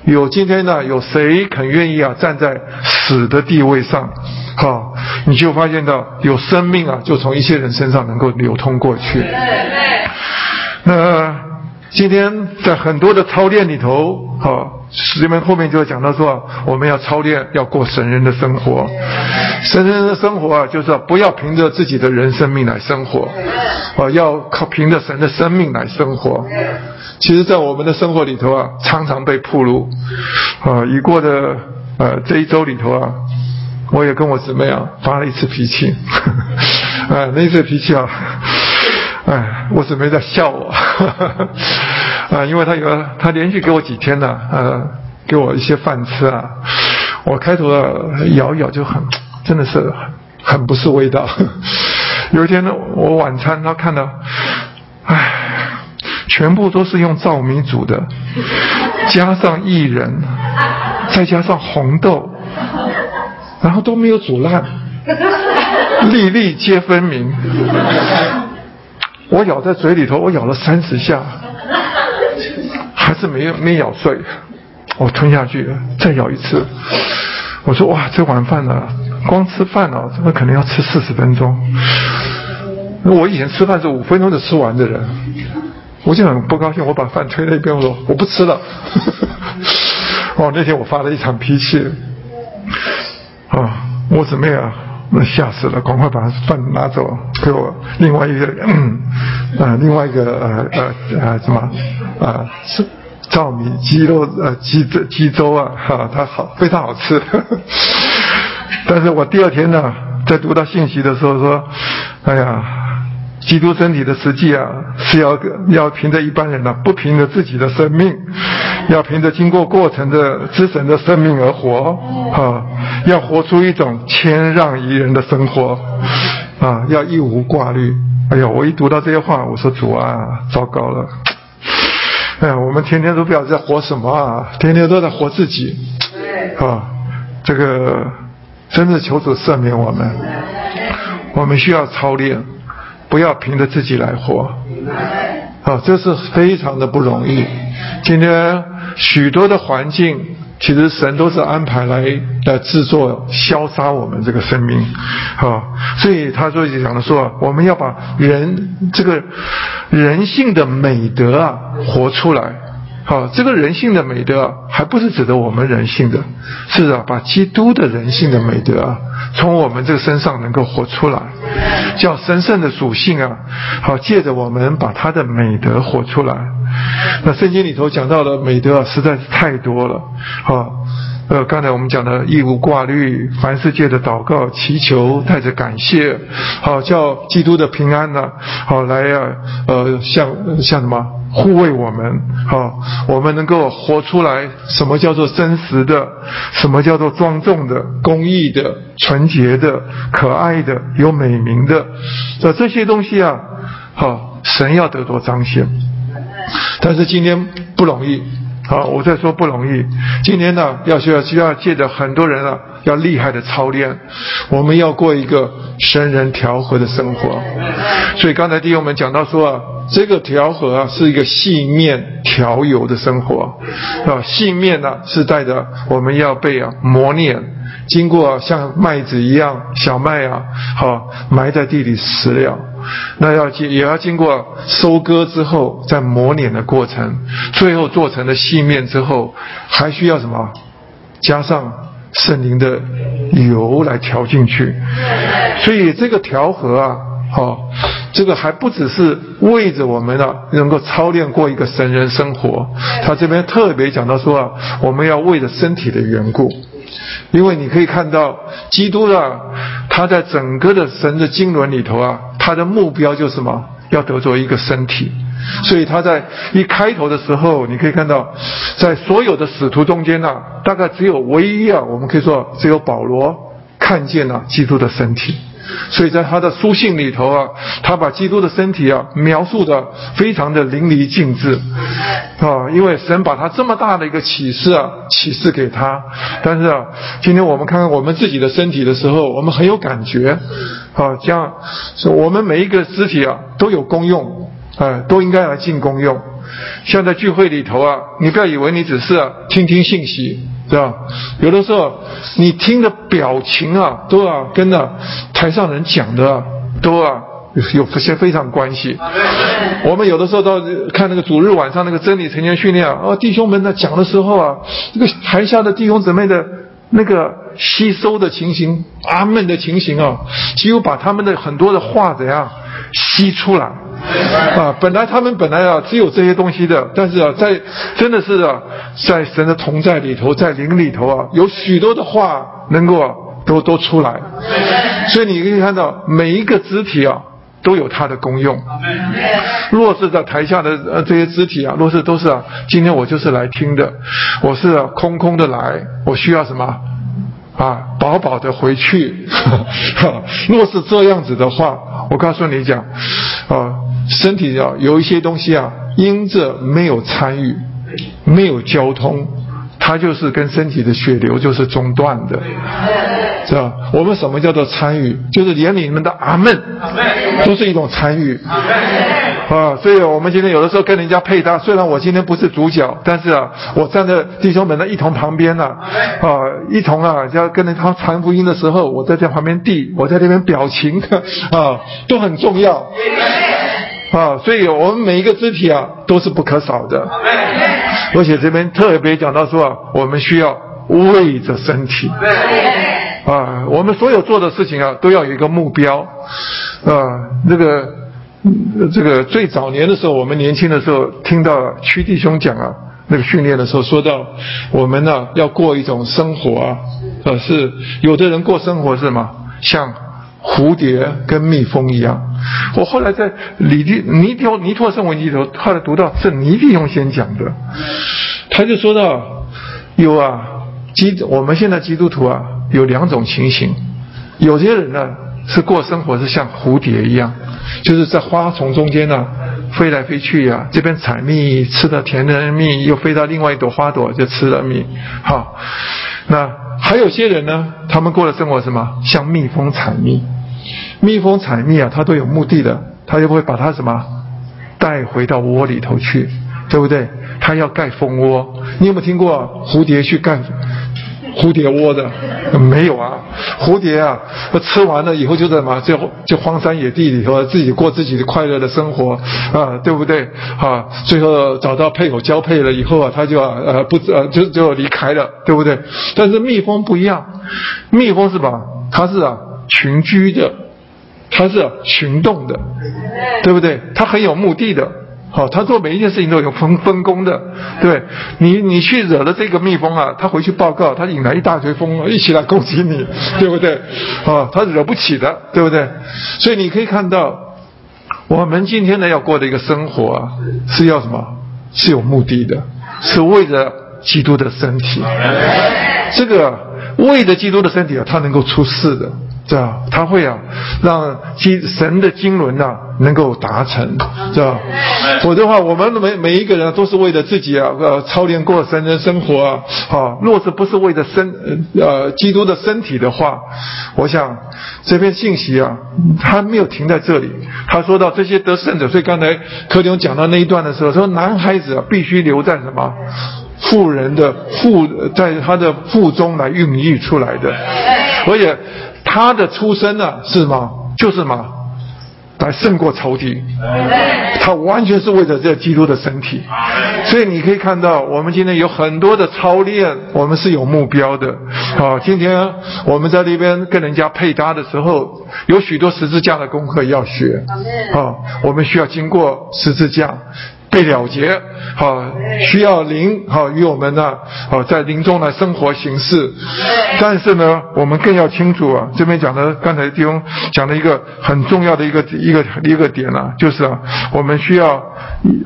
有今天呢有谁肯愿意啊站在死的地位上？好，你就发现到有生命啊，就从一些人身上能够流通过去。那今天在很多的操练里头，好，师们后面就讲到说，我们要操练，要过神人的生活。神人的生活啊，就是不要凭着自己的人生命来生活，啊，要靠凭着神的生命来生活。其实，在我们的生活里头啊，常常被暴露。啊，已过的呃这一周里头啊，我也跟我姊妹啊发了一次脾气。啊，那次脾气啊，哎，我姊妹在笑我。啊，因为他有他连续给我几天呢，呃，给我一些饭吃啊。我开头啊咬一咬就很，真的是很不是味道。有一天呢，我晚餐他看到，唉，全部都是用糙米煮的，加上薏仁，再加上红豆，然后都没有煮烂，粒粒皆分明。我咬在嘴里头，我咬了三十下，还是没有没咬碎，我吞下去，再咬一次。我说哇，这碗饭呢，光吃饭呢，怎么可能要吃四十分钟。我以前吃饭是五分钟就吃完的人，我就很不高兴，我把饭推了一边，我说我不吃了。哦，那天我发了一场脾气，啊，我姊妹啊，那吓死了，赶快把饭拿走，给我另外一个，啊，另外一个呃呃呃什么啊是照米鸡肉呃鸡这鸡粥啊哈，它好非常好吃。但是我第二天呢，在读到信息的时候说，哎呀，基督身体的实际啊是要要凭着一般人呢，不凭着自己的生命，要凭着经过过程的之神的生命而活啊，要活出一种谦让宜人的生活啊，要一无挂虑。哎呀，我一读到这些话，我说主啊，糟糕了。哎，我们天天都不知道在活什么啊，天天都在活自己，啊，这个真的求主赦免我们，我们需要操练，不要凭着自己来活，啊，这是非常的不容易。今天许多的环境。其实神都是安排来来制作消杀我们这个生命，啊，所以他说讲的说，我们要把人这个人性的美德啊活出来，好，这个人性的美德，还不是指的我们人性的，是啊，把基督的人性的美德啊，从我们这个身上能够活出来，叫神圣的属性啊，好，借着我们把他的美德活出来。那圣经里头讲到的美德啊，实在是太多了，啊，呃，刚才我们讲的义务挂虑，凡世界的祷告祈求，带着感谢，好叫基督的平安呢，好来啊，呃，像像什么护卫我们，好，我们能够活出来，什么叫做真实的，什么叫做庄重的、公义的、纯洁的、可爱的、有美名的，这这些东西啊，好，神要得多彰显。但是今天不容易，好，我在说不容易。今天呢，要需要需要借着很多人啊，要厉害的操练，我们要过一个神人调和的生活。所以刚才弟兄们讲到说啊，这个调和啊，是一个细面调油的生活，啊，细面呢是带着我们要被啊磨练。经过像麦子一样小麦啊，好埋在地里食了，那要经也要经过收割之后再磨碾的过程，最后做成了细面之后，还需要什么？加上圣灵的油来调进去。所以这个调和啊，好，这个还不只是为着我们啊能够操练过一个神人生活，他这边特别讲到说啊，我们要为了身体的缘故。因为你可以看到，基督啊，他在整个的神的经纶里头啊，他的目标就是什么？要得着一个身体。所以他在一开头的时候，你可以看到，在所有的使徒中间呢，大概只有唯一啊，我们可以说只有保罗看见了基督的身体。所以在他的书信里头啊，他把基督的身体啊描述的非常的淋漓尽致，啊，因为神把他这么大的一个启示啊启示给他，但是啊，今天我们看看我们自己的身体的时候，我们很有感觉，啊，这样，我们每一个肢体啊都有功用，啊，都应该来尽功用。像在聚会里头啊，你不要以为你只是啊听听信息。对吧？有的时候你听的表情啊，都要跟着台上人讲的都啊有些非常关系。我们有的时候到看那个主日晚上那个真理成年训练啊，弟兄们在讲的时候啊，这个台下的弟兄姊妹的那个吸收的情形、阿门的情形啊，几乎把他们的很多的话怎样吸出来。啊，本来他们本来啊只有这些东西的，但是啊，在真的是啊，在神的同在里头，在灵里头啊，有许多的话能够都都出来，所以你可以看到每一个肢体啊。都有它的功用。若是在台下的呃这些肢体啊，若是都是啊，今天我就是来听的，我是空空的来，我需要什么啊？饱饱的回去。若是这样子的话，我告诉你讲啊，身体啊有一些东西啊，因着没有参与，没有交通。它就是跟身体的血流就是中断的，是吧？我们什么叫做参与？就是连你们的阿门都是一种参与啊！所以我们今天有的时候跟人家配搭，虽然我今天不是主角，但是啊，我站在弟兄们的一同旁边呢，啊，一同啊，要跟人他传福音的时候，我在这旁边递，我在那边表情 啊，都很重要啊！所以我们每一个肢体啊，都是不可少的。而且这边特别讲到说啊，我们需要为着身体，啊，我们所有做的事情啊，都要有一个目标，啊，那个这个最早年的时候，我们年轻的时候听到屈弟兄讲啊，那个训练的时候说到，我们呢要过一种生活啊，呃，是有的人过生活是什么？像蝴蝶跟蜜蜂一样。我后来在李地尼托尼托圣文里头，后来读到是尼弟兄先讲的，他就说到有啊基我们现在基督徒啊有两种情形，有些人呢是过生活是像蝴蝶一样，就是在花丛中间呢飞来飞去呀，这边采蜜吃的甜的蜜，又飞到另外一朵花朵就吃了蜜，好，那还有些人呢，他们过的生活什么像蜜蜂采蜜。蜜蜂采蜜啊，它都有目的的，它就会把它什么带回到窝里头去，对不对？它要盖蜂窝。你有没有听过蝴蝶去盖蝴蝶窝的？没有啊，蝴蝶啊，吃完了以后就在嘛，就就荒山野地里头自己过自己的快乐的生活啊，对不对？啊，最后找到配偶交配了以后啊，它就啊呃不呃就就离开了，对不对？但是蜜蜂不一样，蜜蜂是吧？它是啊群居的。它是行动的，对不对？它很有目的的，好，他做每一件事情都有分分工的，对你，你去惹了这个蜜蜂啊，他回去报告，他引来一大堆蜂一起来攻击你，对不对？啊，他惹不起的，对不对？所以你可以看到，我们今天呢要过的一个生活啊，是要什么？是有目的的，是为了基督的身体。这个为了基督的身体啊，他能够出世的。这样，他会啊，让经神的经纶呐能够达成，是吧？否则的话，我们每每一个人都是为了自己啊，呃，操练过神的生活啊，啊，若是不是为了身呃基督的身体的话，我想这篇信息啊，他没有停在这里。他说到这些得胜者，所以刚才柯林讲到那一段的时候，说男孩子啊必须留在什么富人的腹，在他的腹中来孕育出来的，而且。他的出生呢是什么？就是什么？来胜过仇敌。他完全是为了这基督的身体。所以你可以看到，我们今天有很多的操练，我们是有目标的。啊，今天我们在那边跟人家配搭的时候，有许多十字架的功课要学。啊，我们需要经过十字架。被了结，好需要灵，好与我们呢，好在灵中来生活行事。但是呢，我们更要清楚啊，这边讲的刚才弟兄讲的一个很重要的一个一个一个点呢，就是啊，我们需要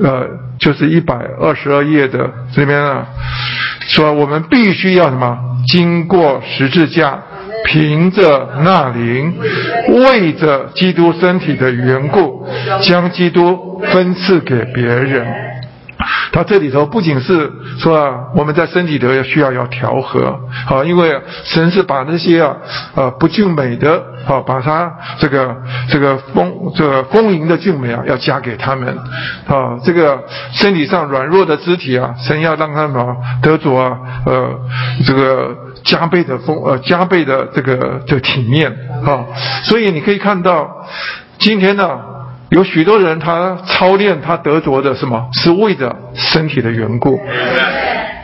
呃，就是一百二十二页的这边啊，说我们必须要什么，经过十字架。凭着那灵，为着基督身体的缘故，将基督分赐给别人。他这里头不仅是说啊，我们在身体的需要要调和，好，因为神是把那些啊呃不俊美的，啊，把他这个这个丰这个丰盈的俊美啊，要加给他们，啊，这个身体上软弱的肢体啊，神要让他们得着啊呃这个加倍的丰呃加倍的这个这体面啊，所以你可以看到今天呢。有许多人，他操练他得着的什么，是为着身体的缘故。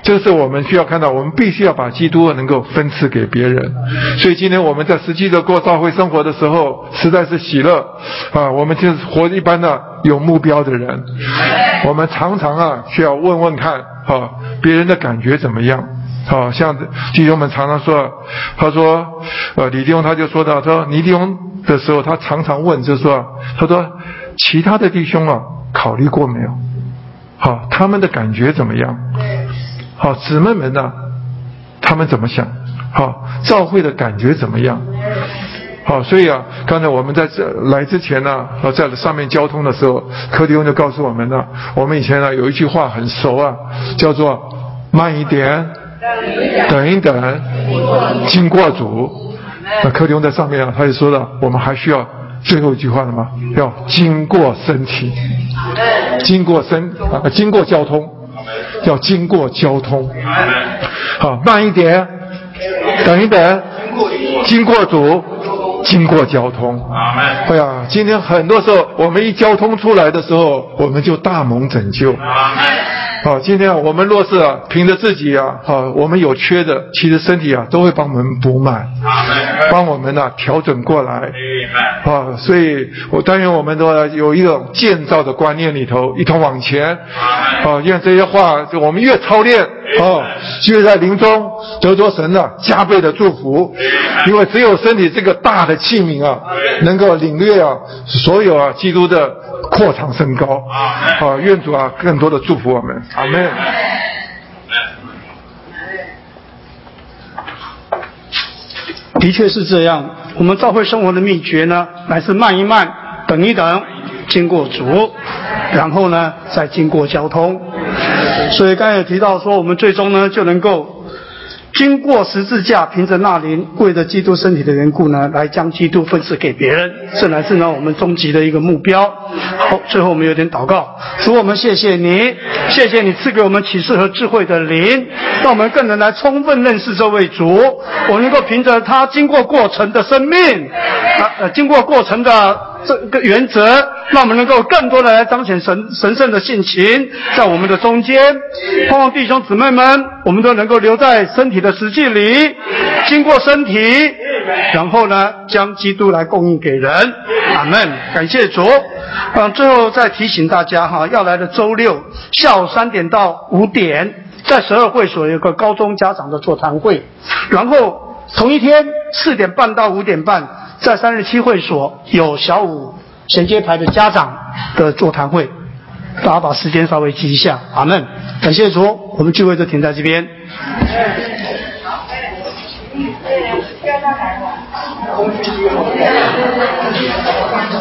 这是我们需要看到，我们必须要把基督能够分赐给别人。所以今天我们在实际的过教会生活的时候，实在是喜乐啊！我们就是活一般的有目标的人。我们常常啊需要问问看啊别人的感觉怎么样。好像弟兄们常常说，他说呃李弟兄他就说到，他说李弟兄的时候，他常常问，就是说，他说其他的弟兄啊考虑过没有？好，他们的感觉怎么样？好，姊妹们呢？他们怎么想？好，教会的感觉怎么样？好，所以啊，刚才我们在这来之前呢，在上面交通的时候，柯迪翁就告诉我们了。我们以前呢有一句话很熟啊，叫做“慢一点，等一等，经过主”。那柯迪翁在上面啊，他就说了，我们还需要最后一句话了吗？要经过身体，经过身啊，经过交通。要经过交通，好慢一点，等一等，经过主，经过交通。哎呀，今天很多时候我们一交通出来的时候，我们就大蒙拯救。好，今天我们若是啊，凭着自己啊，好，我们有缺的，其实身体啊都会帮我们补满，帮我们呢调整过来。啊，所以我但愿我们都有一种建造的观念里头，一同往前。啊，愿这些话就我们越操练，啊，就在临终得着神的加倍的祝福。因为只有身体这个大的器皿啊，能够领略啊所有啊基督的扩长升高。啊，愿主啊更多的祝福我们。阿门。的确是这样。我们教会生活的秘诀呢，乃是慢一慢，等一等，经过主，然后呢，再经过交通。所以刚才也提到说，我们最终呢，就能够。经过十字架，凭着那灵，为着基督身体的缘故呢，来将基督分赐给别人，这乃是呢我们终极的一个目标。好，最后我们有点祷告，主我们谢谢你，谢谢你赐给我们启示和智慧的灵，让我们更能来充分认识这位主。我们能够凭着他经过过程的生命，啊，经过过程的。这个原则，让我们能够更多的来彰显神神圣的性情，在我们的中间。盼望弟兄姊妹们，我们都能够留在身体的实际里，经过身体，然后呢，将基督来供应给人。阿门。感谢主。嗯，最后再提醒大家哈，要来的周六下午三点到五点，在十二会所有个高中家长的座谈会，然后同一天四点半到五点半。在三十七会所有小五衔接牌的家长的座谈会，大家把时间稍微记一下。阿们。感谢主，我们聚会就停在这边。